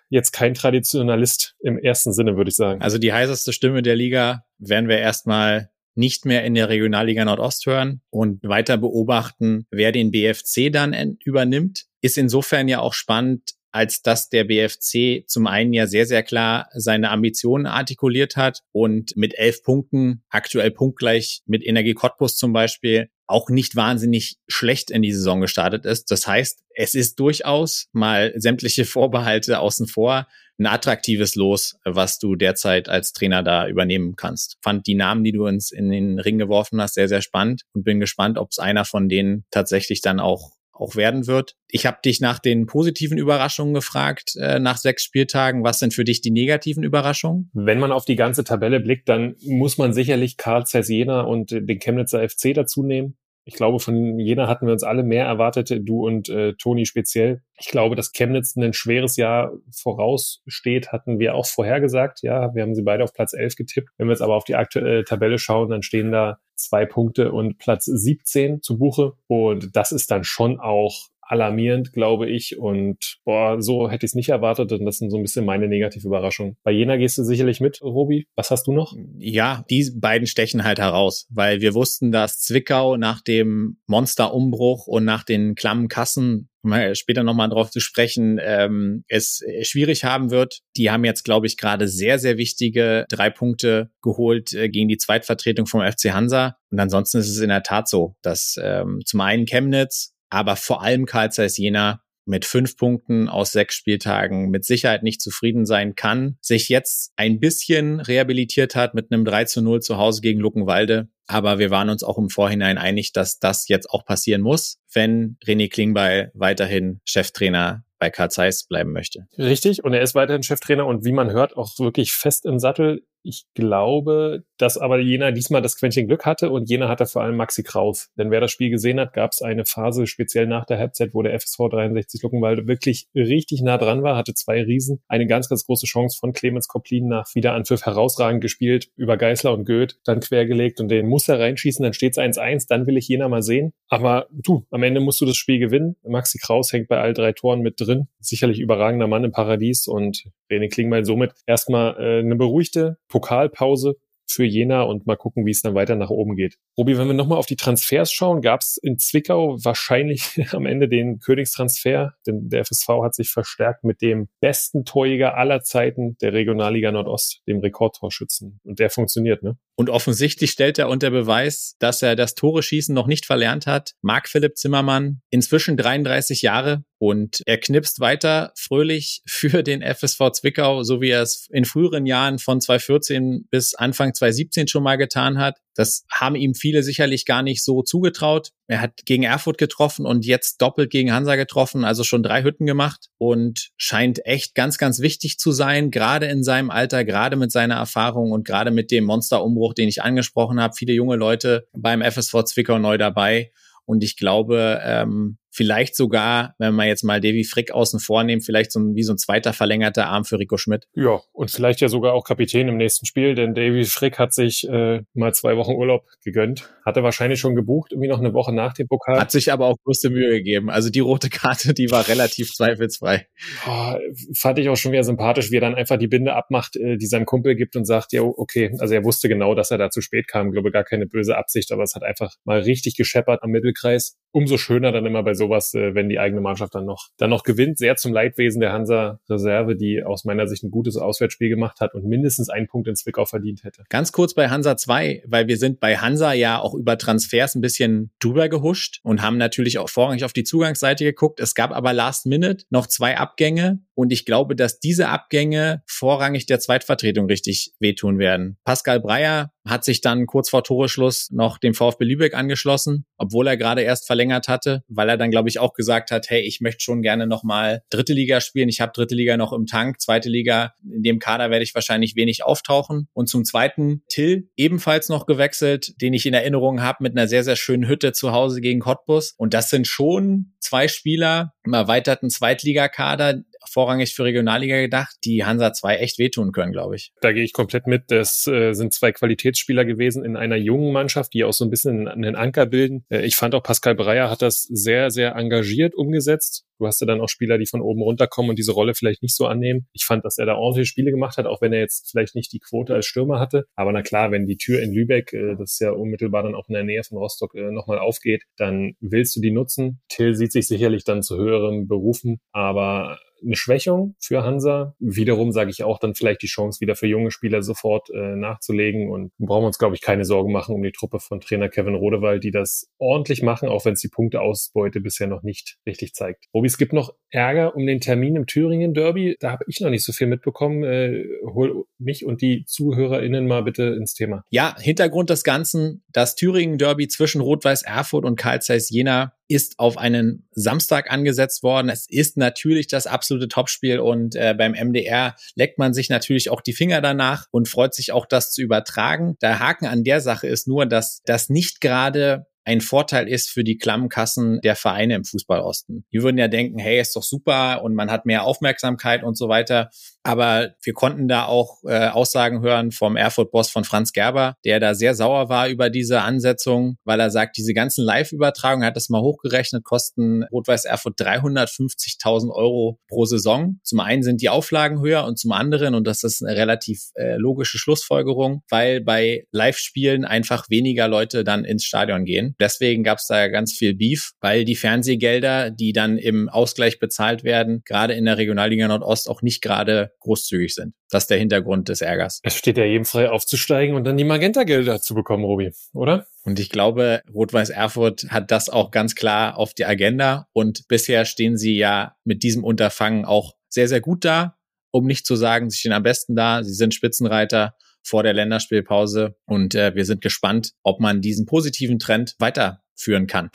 jetzt kein Traditionalist im ersten Sinne, würde ich sagen. Also die heißeste Stimme der Liga werden wir erstmal nicht mehr in der Regionalliga Nordost hören und weiter beobachten, wer den BFC dann übernimmt. Ist insofern ja auch spannend, als dass der BFC zum einen ja sehr, sehr klar seine Ambitionen artikuliert hat und mit elf Punkten, aktuell punktgleich mit Energie Cottbus zum Beispiel, auch nicht wahnsinnig schlecht in die Saison gestartet ist. Das heißt, es ist durchaus mal sämtliche Vorbehalte außen vor ein attraktives Los, was du derzeit als Trainer da übernehmen kannst. Fand die Namen, die du uns in den Ring geworfen hast, sehr, sehr spannend und bin gespannt, ob es einer von denen tatsächlich dann auch auch werden wird. Ich habe dich nach den positiven Überraschungen gefragt äh, nach sechs Spieltagen. Was sind für dich die negativen Überraschungen? Wenn man auf die ganze Tabelle blickt, dann muss man sicherlich Karl Jena und den Chemnitzer FC dazu nehmen. Ich glaube, von Jena hatten wir uns alle mehr erwartet, du und äh, Toni speziell. Ich glaube, dass Chemnitz ein schweres Jahr voraussteht, hatten wir auch vorhergesagt. Ja, wir haben sie beide auf Platz 11 getippt. Wenn wir jetzt aber auf die aktuelle Tabelle schauen, dann stehen da zwei Punkte und Platz 17 zu Buche. Und das ist dann schon auch alarmierend, glaube ich. Und boah, so hätte ich es nicht erwartet. Und das sind so ein bisschen meine negative Überraschungen. Bei Jena gehst du sicherlich mit, Robi. Was hast du noch? Ja, die beiden stechen halt heraus, weil wir wussten, dass Zwickau nach dem Monsterumbruch und nach den klammen Kassen später nochmal drauf zu sprechen, ähm, es schwierig haben wird. Die haben jetzt, glaube ich, gerade sehr, sehr wichtige drei Punkte geholt äh, gegen die Zweitvertretung vom FC Hansa. Und ansonsten ist es in der Tat so, dass ähm, zum einen Chemnitz aber vor allem Karl Zeiss Jena mit fünf Punkten aus sechs Spieltagen mit Sicherheit nicht zufrieden sein kann, sich jetzt ein bisschen rehabilitiert hat mit einem 3 zu 0 zu Hause gegen Luckenwalde. Aber wir waren uns auch im Vorhinein einig, dass das jetzt auch passieren muss, wenn René Klingbeil weiterhin Cheftrainer bei Karl Zeiss bleiben möchte. Richtig, und er ist weiterhin Cheftrainer und wie man hört, auch wirklich fest im Sattel. Ich glaube, dass aber Jena diesmal das Quäntchen Glück hatte und Jena hatte vor allem Maxi Kraus. Denn wer das Spiel gesehen hat, gab es eine Phase, speziell nach der Halbzeit, wo der FSV 63 Luckenwalde wirklich richtig nah dran war, hatte zwei Riesen, eine ganz, ganz große Chance von Clemens Koplin nach Wiederanpfiff herausragend gespielt, über Geißler und Goeth, dann quergelegt und den muss er reinschießen, dann steht es 1-1, dann will ich Jena mal sehen. Aber du, am Ende musst du das Spiel gewinnen. Maxi Kraus hängt bei all drei Toren mit drin. Sicherlich überragender Mann im Paradies und René Klingbeil somit erstmal äh, eine beruhigte Pokalpause für Jena und mal gucken, wie es dann weiter nach oben geht. Robi, wenn wir nochmal auf die Transfers schauen, gab es in Zwickau wahrscheinlich am Ende den Königstransfer, denn der FSV hat sich verstärkt mit dem besten Torjäger aller Zeiten der Regionalliga Nordost, dem Rekordtorschützen. Und der funktioniert, ne? Und offensichtlich stellt er unter Beweis, dass er das Tore schießen noch nicht verlernt hat. Marc Philipp Zimmermann, inzwischen 33 Jahre und er knipst weiter fröhlich für den FSV Zwickau, so wie er es in früheren Jahren von 2014 bis Anfang 2017 schon mal getan hat. Das haben ihm viele sicherlich gar nicht so zugetraut. Er hat gegen Erfurt getroffen und jetzt doppelt gegen Hansa getroffen, also schon drei Hütten gemacht und scheint echt ganz, ganz wichtig zu sein, gerade in seinem Alter, gerade mit seiner Erfahrung und gerade mit dem Monsterumbruch, den ich angesprochen habe. Viele junge Leute beim FSV Zwickau neu dabei. Und ich glaube, ähm, Vielleicht sogar, wenn man jetzt mal Davy Frick außen vornehmen, vielleicht so ein, wie so ein zweiter verlängerter Arm für Rico Schmidt. Ja, und vielleicht ja sogar auch Kapitän im nächsten Spiel, denn Davy Frick hat sich äh, mal zwei Wochen Urlaub gegönnt. Hatte wahrscheinlich schon gebucht, irgendwie noch eine Woche nach dem Pokal. Hat sich aber auch größte Mühe gegeben. Also die rote Karte, die war relativ zweifelsfrei. Oh, fand ich auch schon wieder sympathisch, wie er dann einfach die Binde abmacht, äh, die seinem Kumpel gibt und sagt, ja, okay, also er wusste genau, dass er da zu spät kam. Ich glaube, gar keine böse Absicht, aber es hat einfach mal richtig gescheppert am Mittelkreis. Umso schöner dann immer bei sowas, äh, wenn die eigene Mannschaft dann noch, dann noch gewinnt. Sehr zum Leidwesen der Hansa Reserve, die aus meiner Sicht ein gutes Auswärtsspiel gemacht hat und mindestens einen Punkt in Zwickau verdient hätte. Ganz kurz bei Hansa 2, weil wir sind bei Hansa ja auch über Transfers ein bisschen drüber gehuscht und haben natürlich auch vorrangig auf die Zugangsseite geguckt. Es gab aber last minute noch zwei Abgänge und ich glaube, dass diese Abgänge vorrangig der Zweitvertretung richtig wehtun werden. Pascal Breyer hat sich dann kurz vor Toreschluss noch dem VfB Lübeck angeschlossen, obwohl er gerade erst verlängert hatte, weil er dann, glaube ich, auch gesagt hat, hey, ich möchte schon gerne nochmal dritte Liga spielen. Ich habe dritte Liga noch im Tank, zweite Liga, in dem Kader werde ich wahrscheinlich wenig auftauchen. Und zum zweiten Till, ebenfalls noch gewechselt, den ich in Erinnerung habe mit einer sehr, sehr schönen Hütte zu Hause gegen Cottbus. Und das sind schon zwei Spieler im erweiterten Zweitligakader, vorrangig für Regionalliga gedacht, die Hansa 2 echt wehtun können, glaube ich. Da gehe ich komplett mit. Das äh, sind zwei Qualitätsspieler gewesen in einer jungen Mannschaft, die auch so ein bisschen einen Anker bilden. Äh, ich fand auch Pascal Breyer hat das sehr, sehr engagiert umgesetzt. Du hast ja dann auch Spieler, die von oben runterkommen und diese Rolle vielleicht nicht so annehmen. Ich fand, dass er da ordentliche Spiele gemacht hat, auch wenn er jetzt vielleicht nicht die Quote als Stürmer hatte. Aber na klar, wenn die Tür in Lübeck, äh, das ist ja unmittelbar dann auch in der Nähe von Rostock, äh, nochmal aufgeht, dann willst du die nutzen. Till sieht sich sicherlich dann zu höheren Berufen, aber eine Schwächung für Hansa. Wiederum sage ich auch dann vielleicht die Chance wieder für junge Spieler sofort äh, nachzulegen und brauchen wir uns, glaube ich, keine Sorgen machen um die Truppe von Trainer Kevin Rodewald, die das ordentlich machen, auch wenn es die Punkteausbeute bisher noch nicht richtig zeigt. Robi, es gibt noch Ärger um den Termin im Thüringen Derby. Da habe ich noch nicht so viel mitbekommen. Äh, hol mich und die ZuhörerInnen mal bitte ins Thema. Ja, Hintergrund des Ganzen, das Thüringen Derby zwischen Rot-Weiß Erfurt und Karl Zeiss Jena ist auf einen Samstag angesetzt worden. Es ist natürlich das absolute Topspiel und äh, beim MDR leckt man sich natürlich auch die Finger danach und freut sich auch, das zu übertragen. Der Haken an der Sache ist nur, dass das nicht gerade ein Vorteil ist für die Klammkassen der Vereine im Fußballosten. Die würden ja denken, hey, ist doch super und man hat mehr Aufmerksamkeit und so weiter. Aber wir konnten da auch äh, Aussagen hören vom Erfurt-Boss von Franz Gerber, der da sehr sauer war über diese Ansetzung, weil er sagt, diese ganzen Live-Übertragungen, er hat das mal hochgerechnet, kosten Rot-Weiß Erfurt 350.000 Euro pro Saison. Zum einen sind die Auflagen höher und zum anderen, und das ist eine relativ äh, logische Schlussfolgerung, weil bei Live-Spielen einfach weniger Leute dann ins Stadion gehen. Deswegen gab es da ganz viel Beef, weil die Fernsehgelder, die dann im Ausgleich bezahlt werden, gerade in der Regionalliga Nordost auch nicht gerade großzügig sind. Das ist der Hintergrund des Ärgers. Es steht ja jedem frei aufzusteigen und dann die Magenta-Gelder zu bekommen, Robi, oder? Und ich glaube, Rot-Weiß Erfurt hat das auch ganz klar auf die Agenda und bisher stehen sie ja mit diesem Unterfangen auch sehr, sehr gut da, um nicht zu sagen, sie stehen am besten da. Sie sind Spitzenreiter vor der Länderspielpause und äh, wir sind gespannt, ob man diesen positiven Trend weiterführen kann.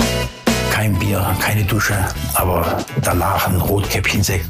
Kein Bier, keine Dusche, aber danach ein Rotkäppchensekt.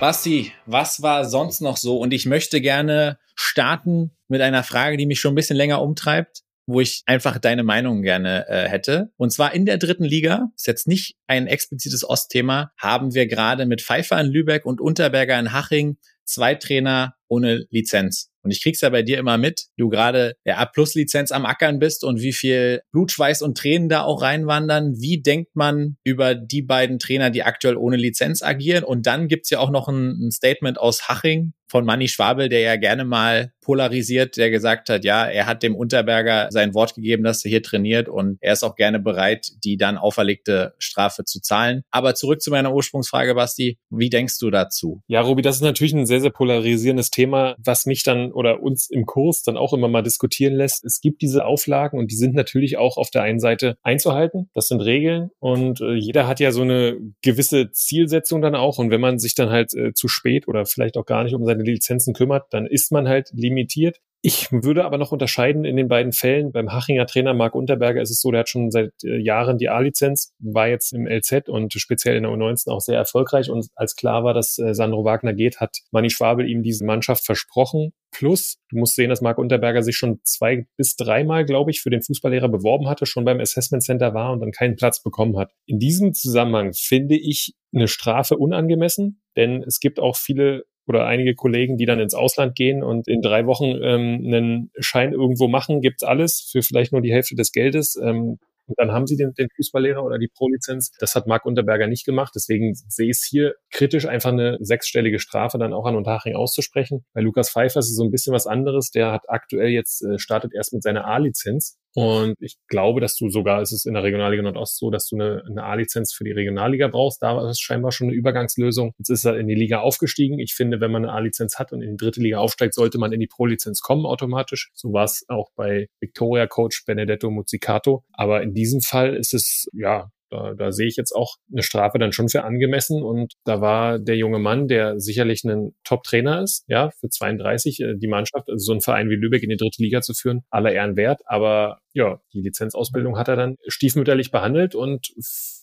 Basti, was war sonst noch so? Und ich möchte gerne starten mit einer Frage, die mich schon ein bisschen länger umtreibt, wo ich einfach deine Meinung gerne äh, hätte. Und zwar in der dritten Liga, ist jetzt nicht ein explizites Ostthema, haben wir gerade mit Pfeiffer in Lübeck und Unterberger in Haching zwei Trainer ohne Lizenz. Und ich krieg's ja bei dir immer mit, du gerade der A-Plus-Lizenz am Ackern bist und wie viel Blutschweiß und Tränen da auch reinwandern. Wie denkt man über die beiden Trainer, die aktuell ohne Lizenz agieren? Und dann gibt's ja auch noch ein, ein Statement aus Haching von Manny Schwabel, der ja gerne mal polarisiert, der gesagt hat, ja, er hat dem Unterberger sein Wort gegeben, dass er hier trainiert und er ist auch gerne bereit, die dann auferlegte Strafe zu zahlen. Aber zurück zu meiner Ursprungsfrage, Basti, wie denkst du dazu? Ja, Robi, das ist natürlich ein sehr, sehr polarisierendes Thema, was mich dann oder uns im Kurs dann auch immer mal diskutieren lässt. Es gibt diese Auflagen und die sind natürlich auch auf der einen Seite einzuhalten. Das sind Regeln und äh, jeder hat ja so eine gewisse Zielsetzung dann auch und wenn man sich dann halt äh, zu spät oder vielleicht auch gar nicht um seine Lizenzen kümmert, dann ist man halt limitiert. Ich würde aber noch unterscheiden in den beiden Fällen. Beim Hachinger Trainer Marc Unterberger ist es so, der hat schon seit äh, Jahren die A-Lizenz, war jetzt im LZ und speziell in der U19 auch sehr erfolgreich. Und als klar war, dass äh, Sandro Wagner geht, hat Manni Schwabel ihm diese Mannschaft versprochen. Plus, du musst sehen, dass Marc Unterberger sich schon zwei bis dreimal, glaube ich, für den Fußballlehrer beworben hatte, schon beim Assessment Center war und dann keinen Platz bekommen hat. In diesem Zusammenhang finde ich eine Strafe unangemessen, denn es gibt auch viele oder einige Kollegen, die dann ins Ausland gehen und in drei Wochen ähm, einen Schein irgendwo machen, gibt's alles für vielleicht nur die Hälfte des Geldes. Ähm, und dann haben sie den, den Fußballlehrer oder die Pro-Lizenz. Das hat Marc Unterberger nicht gemacht. Deswegen sehe ich es hier kritisch, einfach eine sechsstellige Strafe dann auch an Unterhaching auszusprechen. Bei Lukas Pfeiffer ist es so ein bisschen was anderes. Der hat aktuell jetzt, äh, startet erst mit seiner A-Lizenz und ich glaube, dass du sogar, ist es in der Regionalliga Nordost so, dass du eine, eine A-Lizenz für die Regionalliga brauchst. Da war es scheinbar schon eine Übergangslösung. Jetzt ist er in die Liga aufgestiegen. Ich finde, wenn man eine A-Lizenz hat und in die dritte Liga aufsteigt, sollte man in die Pro-Lizenz kommen automatisch. So war es auch bei Victoria-Coach Benedetto Muzzicato. Aber in diesem Fall ist es, ja, da, da sehe ich jetzt auch eine Strafe dann schon für angemessen. Und da war der junge Mann, der sicherlich ein Top-Trainer ist, ja, für 32 äh, die Mannschaft, also so ein Verein wie Lübeck in die dritte Liga zu führen, aller Ehren wert. Aber ja, die Lizenzausbildung hat er dann stiefmütterlich behandelt und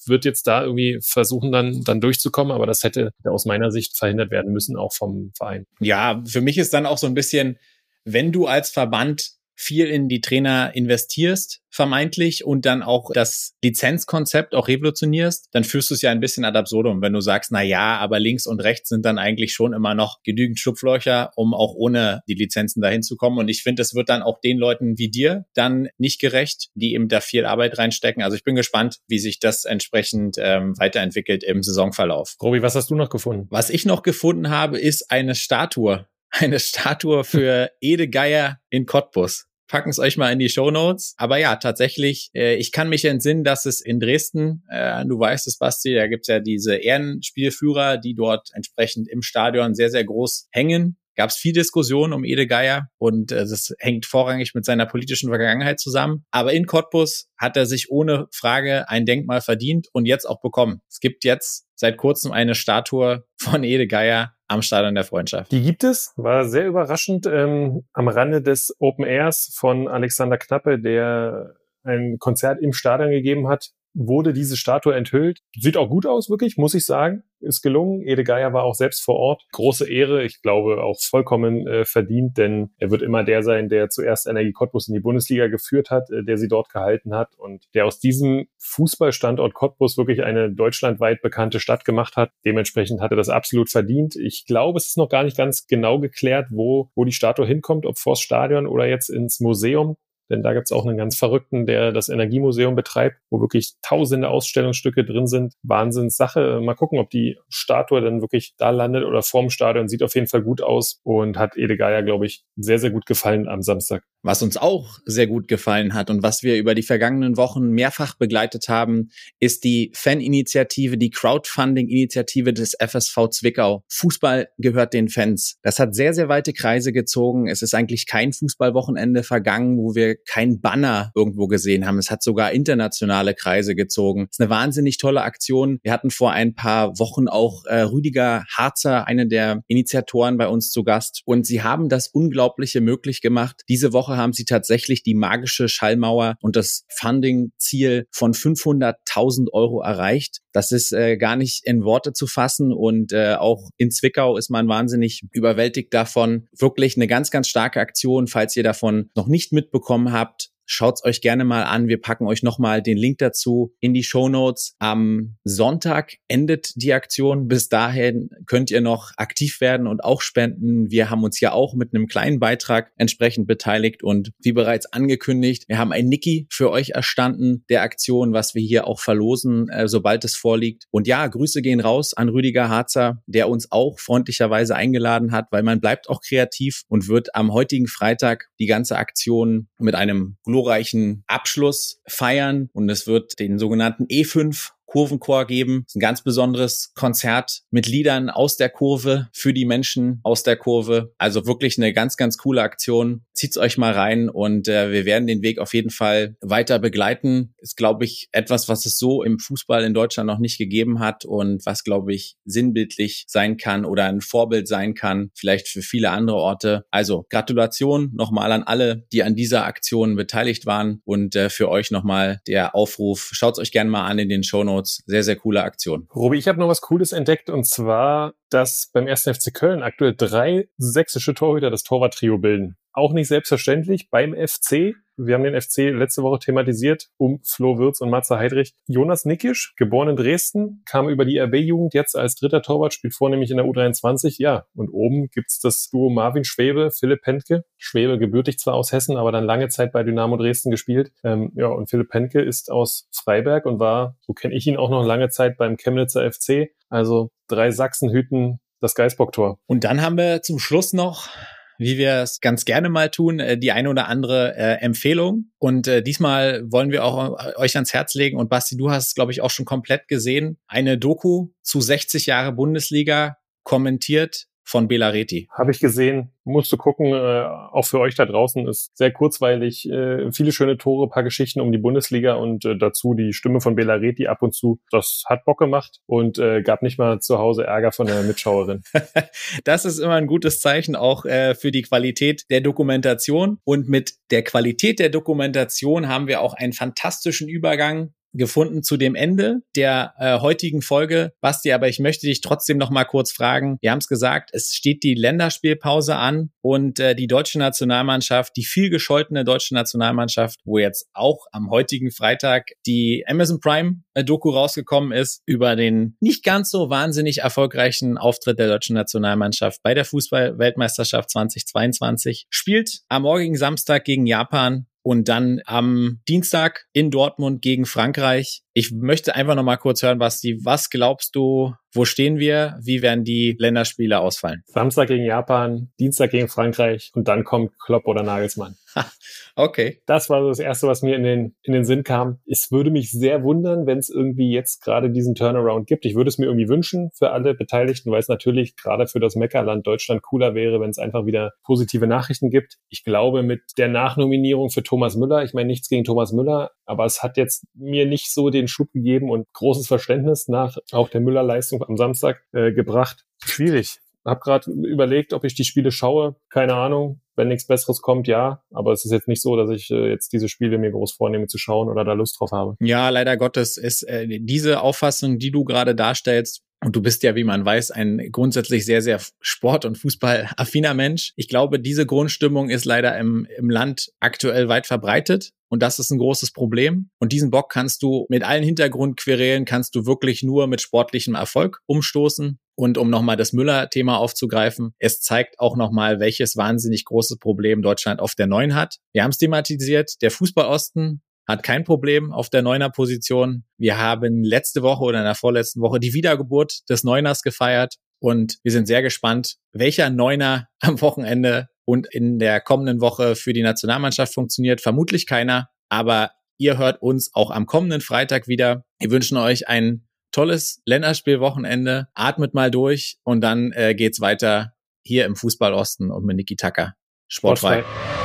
wird jetzt da irgendwie versuchen, dann, dann durchzukommen. Aber das hätte aus meiner Sicht verhindert werden müssen, auch vom Verein. Ja, für mich ist dann auch so ein bisschen, wenn du als Verband viel in die Trainer investierst, vermeintlich, und dann auch das Lizenzkonzept auch revolutionierst, dann führst du es ja ein bisschen ad absurdum, wenn du sagst, na ja, aber links und rechts sind dann eigentlich schon immer noch genügend Schlupflöcher, um auch ohne die Lizenzen dahin zu kommen. Und ich finde, es wird dann auch den Leuten wie dir dann nicht gerecht, die eben da viel Arbeit reinstecken. Also ich bin gespannt, wie sich das entsprechend ähm, weiterentwickelt im Saisonverlauf. Robi, was hast du noch gefunden? Was ich noch gefunden habe, ist eine Statue eine Statue für Ede Geier in Cottbus. Packen es euch mal in die Show Notes. Aber ja, tatsächlich, äh, ich kann mich entsinnen, dass es in Dresden, äh, du weißt es, Basti, da gibt's ja diese Ehrenspielführer, die dort entsprechend im Stadion sehr, sehr groß hängen gab es viel Diskussion um Ede Geier und äh, das hängt vorrangig mit seiner politischen Vergangenheit zusammen. Aber in Cottbus hat er sich ohne Frage ein Denkmal verdient und jetzt auch bekommen. Es gibt jetzt seit kurzem eine Statue von Ede Geier am Stadion der Freundschaft. Die gibt es, war sehr überraschend ähm, am Rande des Open Airs von Alexander Knappe, der ein Konzert im Stadion gegeben hat, wurde diese Statue enthüllt. Sieht auch gut aus, wirklich, muss ich sagen. Ist gelungen. Ede Geier war auch selbst vor Ort. Große Ehre, ich glaube auch vollkommen äh, verdient, denn er wird immer der sein, der zuerst Energie Cottbus in die Bundesliga geführt hat, äh, der sie dort gehalten hat und der aus diesem Fußballstandort Cottbus wirklich eine deutschlandweit bekannte Stadt gemacht hat. Dementsprechend hat er das absolut verdient. Ich glaube, es ist noch gar nicht ganz genau geklärt, wo, wo die Statue hinkommt, ob vors Stadion oder jetzt ins Museum. Denn da gibt's auch einen ganz Verrückten, der das Energiemuseum betreibt, wo wirklich tausende Ausstellungsstücke drin sind. Wahnsinnssache. Mal gucken, ob die Statue dann wirklich da landet oder vorm Stadion. Sieht auf jeden Fall gut aus und hat Ede Geier, glaube ich, sehr, sehr gut gefallen am Samstag. Was uns auch sehr gut gefallen hat und was wir über die vergangenen Wochen mehrfach begleitet haben, ist die Faninitiative, die Crowdfunding-Initiative des FSV Zwickau. Fußball gehört den Fans. Das hat sehr, sehr weite Kreise gezogen. Es ist eigentlich kein Fußballwochenende vergangen, wo wir kein Banner irgendwo gesehen haben. Es hat sogar internationale Kreise gezogen. Es ist eine wahnsinnig tolle Aktion. Wir hatten vor ein paar Wochen auch äh, Rüdiger Harzer, eine der Initiatoren bei uns zu Gast. Und sie haben das Unglaubliche möglich gemacht. Diese Woche haben sie tatsächlich die magische Schallmauer und das Funding-Ziel von 500.000 Euro erreicht. Das ist äh, gar nicht in Worte zu fassen und äh, auch in Zwickau ist man wahnsinnig überwältigt davon. Wirklich eine ganz, ganz starke Aktion. Falls ihr davon noch nicht mitbekommen habt, Schaut's euch gerne mal an. Wir packen euch nochmal den Link dazu in die Show Notes. Am Sonntag endet die Aktion. Bis dahin könnt ihr noch aktiv werden und auch spenden. Wir haben uns ja auch mit einem kleinen Beitrag entsprechend beteiligt und wie bereits angekündigt, wir haben ein Niki für euch erstanden der Aktion, was wir hier auch verlosen, äh, sobald es vorliegt. Und ja, Grüße gehen raus an Rüdiger Harzer, der uns auch freundlicherweise eingeladen hat, weil man bleibt auch kreativ und wird am heutigen Freitag die ganze Aktion mit einem glorreichen Abschluss feiern. Und es wird den sogenannten E5 Kurvenchor geben. Ein ganz besonderes Konzert mit Liedern aus der Kurve für die Menschen aus der Kurve. Also wirklich eine ganz, ganz coole Aktion. Zieht's euch mal rein und äh, wir werden den Weg auf jeden Fall weiter begleiten. Ist, glaube ich, etwas, was es so im Fußball in Deutschland noch nicht gegeben hat und was, glaube ich, sinnbildlich sein kann oder ein Vorbild sein kann, vielleicht für viele andere Orte. Also Gratulation nochmal an alle, die an dieser Aktion beteiligt waren und äh, für euch nochmal der Aufruf. Schaut's euch gerne mal an in den Show Notes. Sehr, sehr coole Aktion. Robi, ich habe noch was Cooles entdeckt und zwar, dass beim 1. FC Köln aktuell drei sächsische Torhüter das Torwarttrio bilden. Auch nicht selbstverständlich beim FC. Wir haben den FC letzte Woche thematisiert um Flo Wirz und Matze Heidrich. Jonas Nickisch, geboren in Dresden, kam über die RB-Jugend jetzt als dritter Torwart, spielt vornehmlich in der U23. Ja, und oben gibt's das Duo Marvin Schwebe, Philipp Pentke. Schwebe gebürtig zwar aus Hessen, aber dann lange Zeit bei Dynamo Dresden gespielt. Ähm, ja, und Philipp Pentke ist aus Freiberg und war, so kenne ich ihn auch noch lange Zeit beim Chemnitzer FC. Also drei Sachsen hüten das Geisbock-Tor. Und dann haben wir zum Schluss noch wie wir es ganz gerne mal tun, äh, die eine oder andere äh, Empfehlung. Und äh, diesmal wollen wir auch äh, euch ans Herz legen. Und Basti, du hast, glaube ich, auch schon komplett gesehen. Eine Doku zu 60 Jahre Bundesliga kommentiert von Belareti. Habe ich gesehen, musst du gucken, äh, auch für euch da draußen ist sehr kurzweilig, äh, viele schöne Tore, paar Geschichten um die Bundesliga und äh, dazu die Stimme von Belareti ab und zu. Das hat Bock gemacht und äh, gab nicht mal zu Hause Ärger von der Mitschauerin. das ist immer ein gutes Zeichen auch äh, für die Qualität der Dokumentation und mit der Qualität der Dokumentation haben wir auch einen fantastischen Übergang gefunden zu dem Ende der äh, heutigen Folge. Basti, aber ich möchte dich trotzdem noch mal kurz fragen. Wir haben es gesagt, es steht die Länderspielpause an und äh, die deutsche Nationalmannschaft, die viel gescholtene deutsche Nationalmannschaft, wo jetzt auch am heutigen Freitag die Amazon Prime äh, Doku rausgekommen ist über den nicht ganz so wahnsinnig erfolgreichen Auftritt der deutschen Nationalmannschaft bei der Fußball-Weltmeisterschaft 2022, spielt am morgigen Samstag gegen Japan und dann am Dienstag in Dortmund gegen Frankreich. Ich möchte einfach noch mal kurz hören, Basti, was glaubst du, wo stehen wir? Wie werden die Länderspiele ausfallen? Samstag gegen Japan, Dienstag gegen Frankreich und dann kommt Klopp oder Nagelsmann. okay. Das war so das Erste, was mir in den, in den Sinn kam. Es würde mich sehr wundern, wenn es irgendwie jetzt gerade diesen Turnaround gibt. Ich würde es mir irgendwie wünschen für alle Beteiligten, weil es natürlich gerade für das Meckerland Deutschland cooler wäre, wenn es einfach wieder positive Nachrichten gibt. Ich glaube, mit der Nachnominierung für Thomas Müller, ich meine nichts gegen Thomas Müller, aber es hat jetzt mir nicht so den Schub gegeben und großes Verständnis nach auch der Müller-Leistung am Samstag äh, gebracht. Schwierig. Hab gerade überlegt, ob ich die Spiele schaue. Keine Ahnung. Wenn nichts Besseres kommt, ja. Aber es ist jetzt nicht so, dass ich äh, jetzt diese Spiele mir groß vornehme zu schauen oder da Lust drauf habe. Ja, leider Gottes ist äh, diese Auffassung, die du gerade darstellst, und du bist ja, wie man weiß, ein grundsätzlich sehr, sehr Sport- und Fußballaffiner Mensch. Ich glaube, diese Grundstimmung ist leider im, im Land aktuell weit verbreitet. Und das ist ein großes Problem. Und diesen Bock kannst du mit allen Hintergrundquerelen, kannst du wirklich nur mit sportlichem Erfolg umstoßen. Und um nochmal das Müller-Thema aufzugreifen, es zeigt auch nochmal, welches wahnsinnig großes Problem Deutschland auf der Neuen hat. Wir haben es thematisiert, der Fußballosten hat kein Problem auf der Neuner Position. Wir haben letzte Woche oder in der vorletzten Woche die Wiedergeburt des Neuners gefeiert und wir sind sehr gespannt, welcher Neuner am Wochenende und in der kommenden Woche für die Nationalmannschaft funktioniert. Vermutlich keiner, aber ihr hört uns auch am kommenden Freitag wieder. Wir wünschen euch ein tolles Länderspielwochenende. Atmet mal durch und dann äh, geht's weiter hier im Fußball Osten und mit Niki Tacker. Sportfrei. Sportfrei.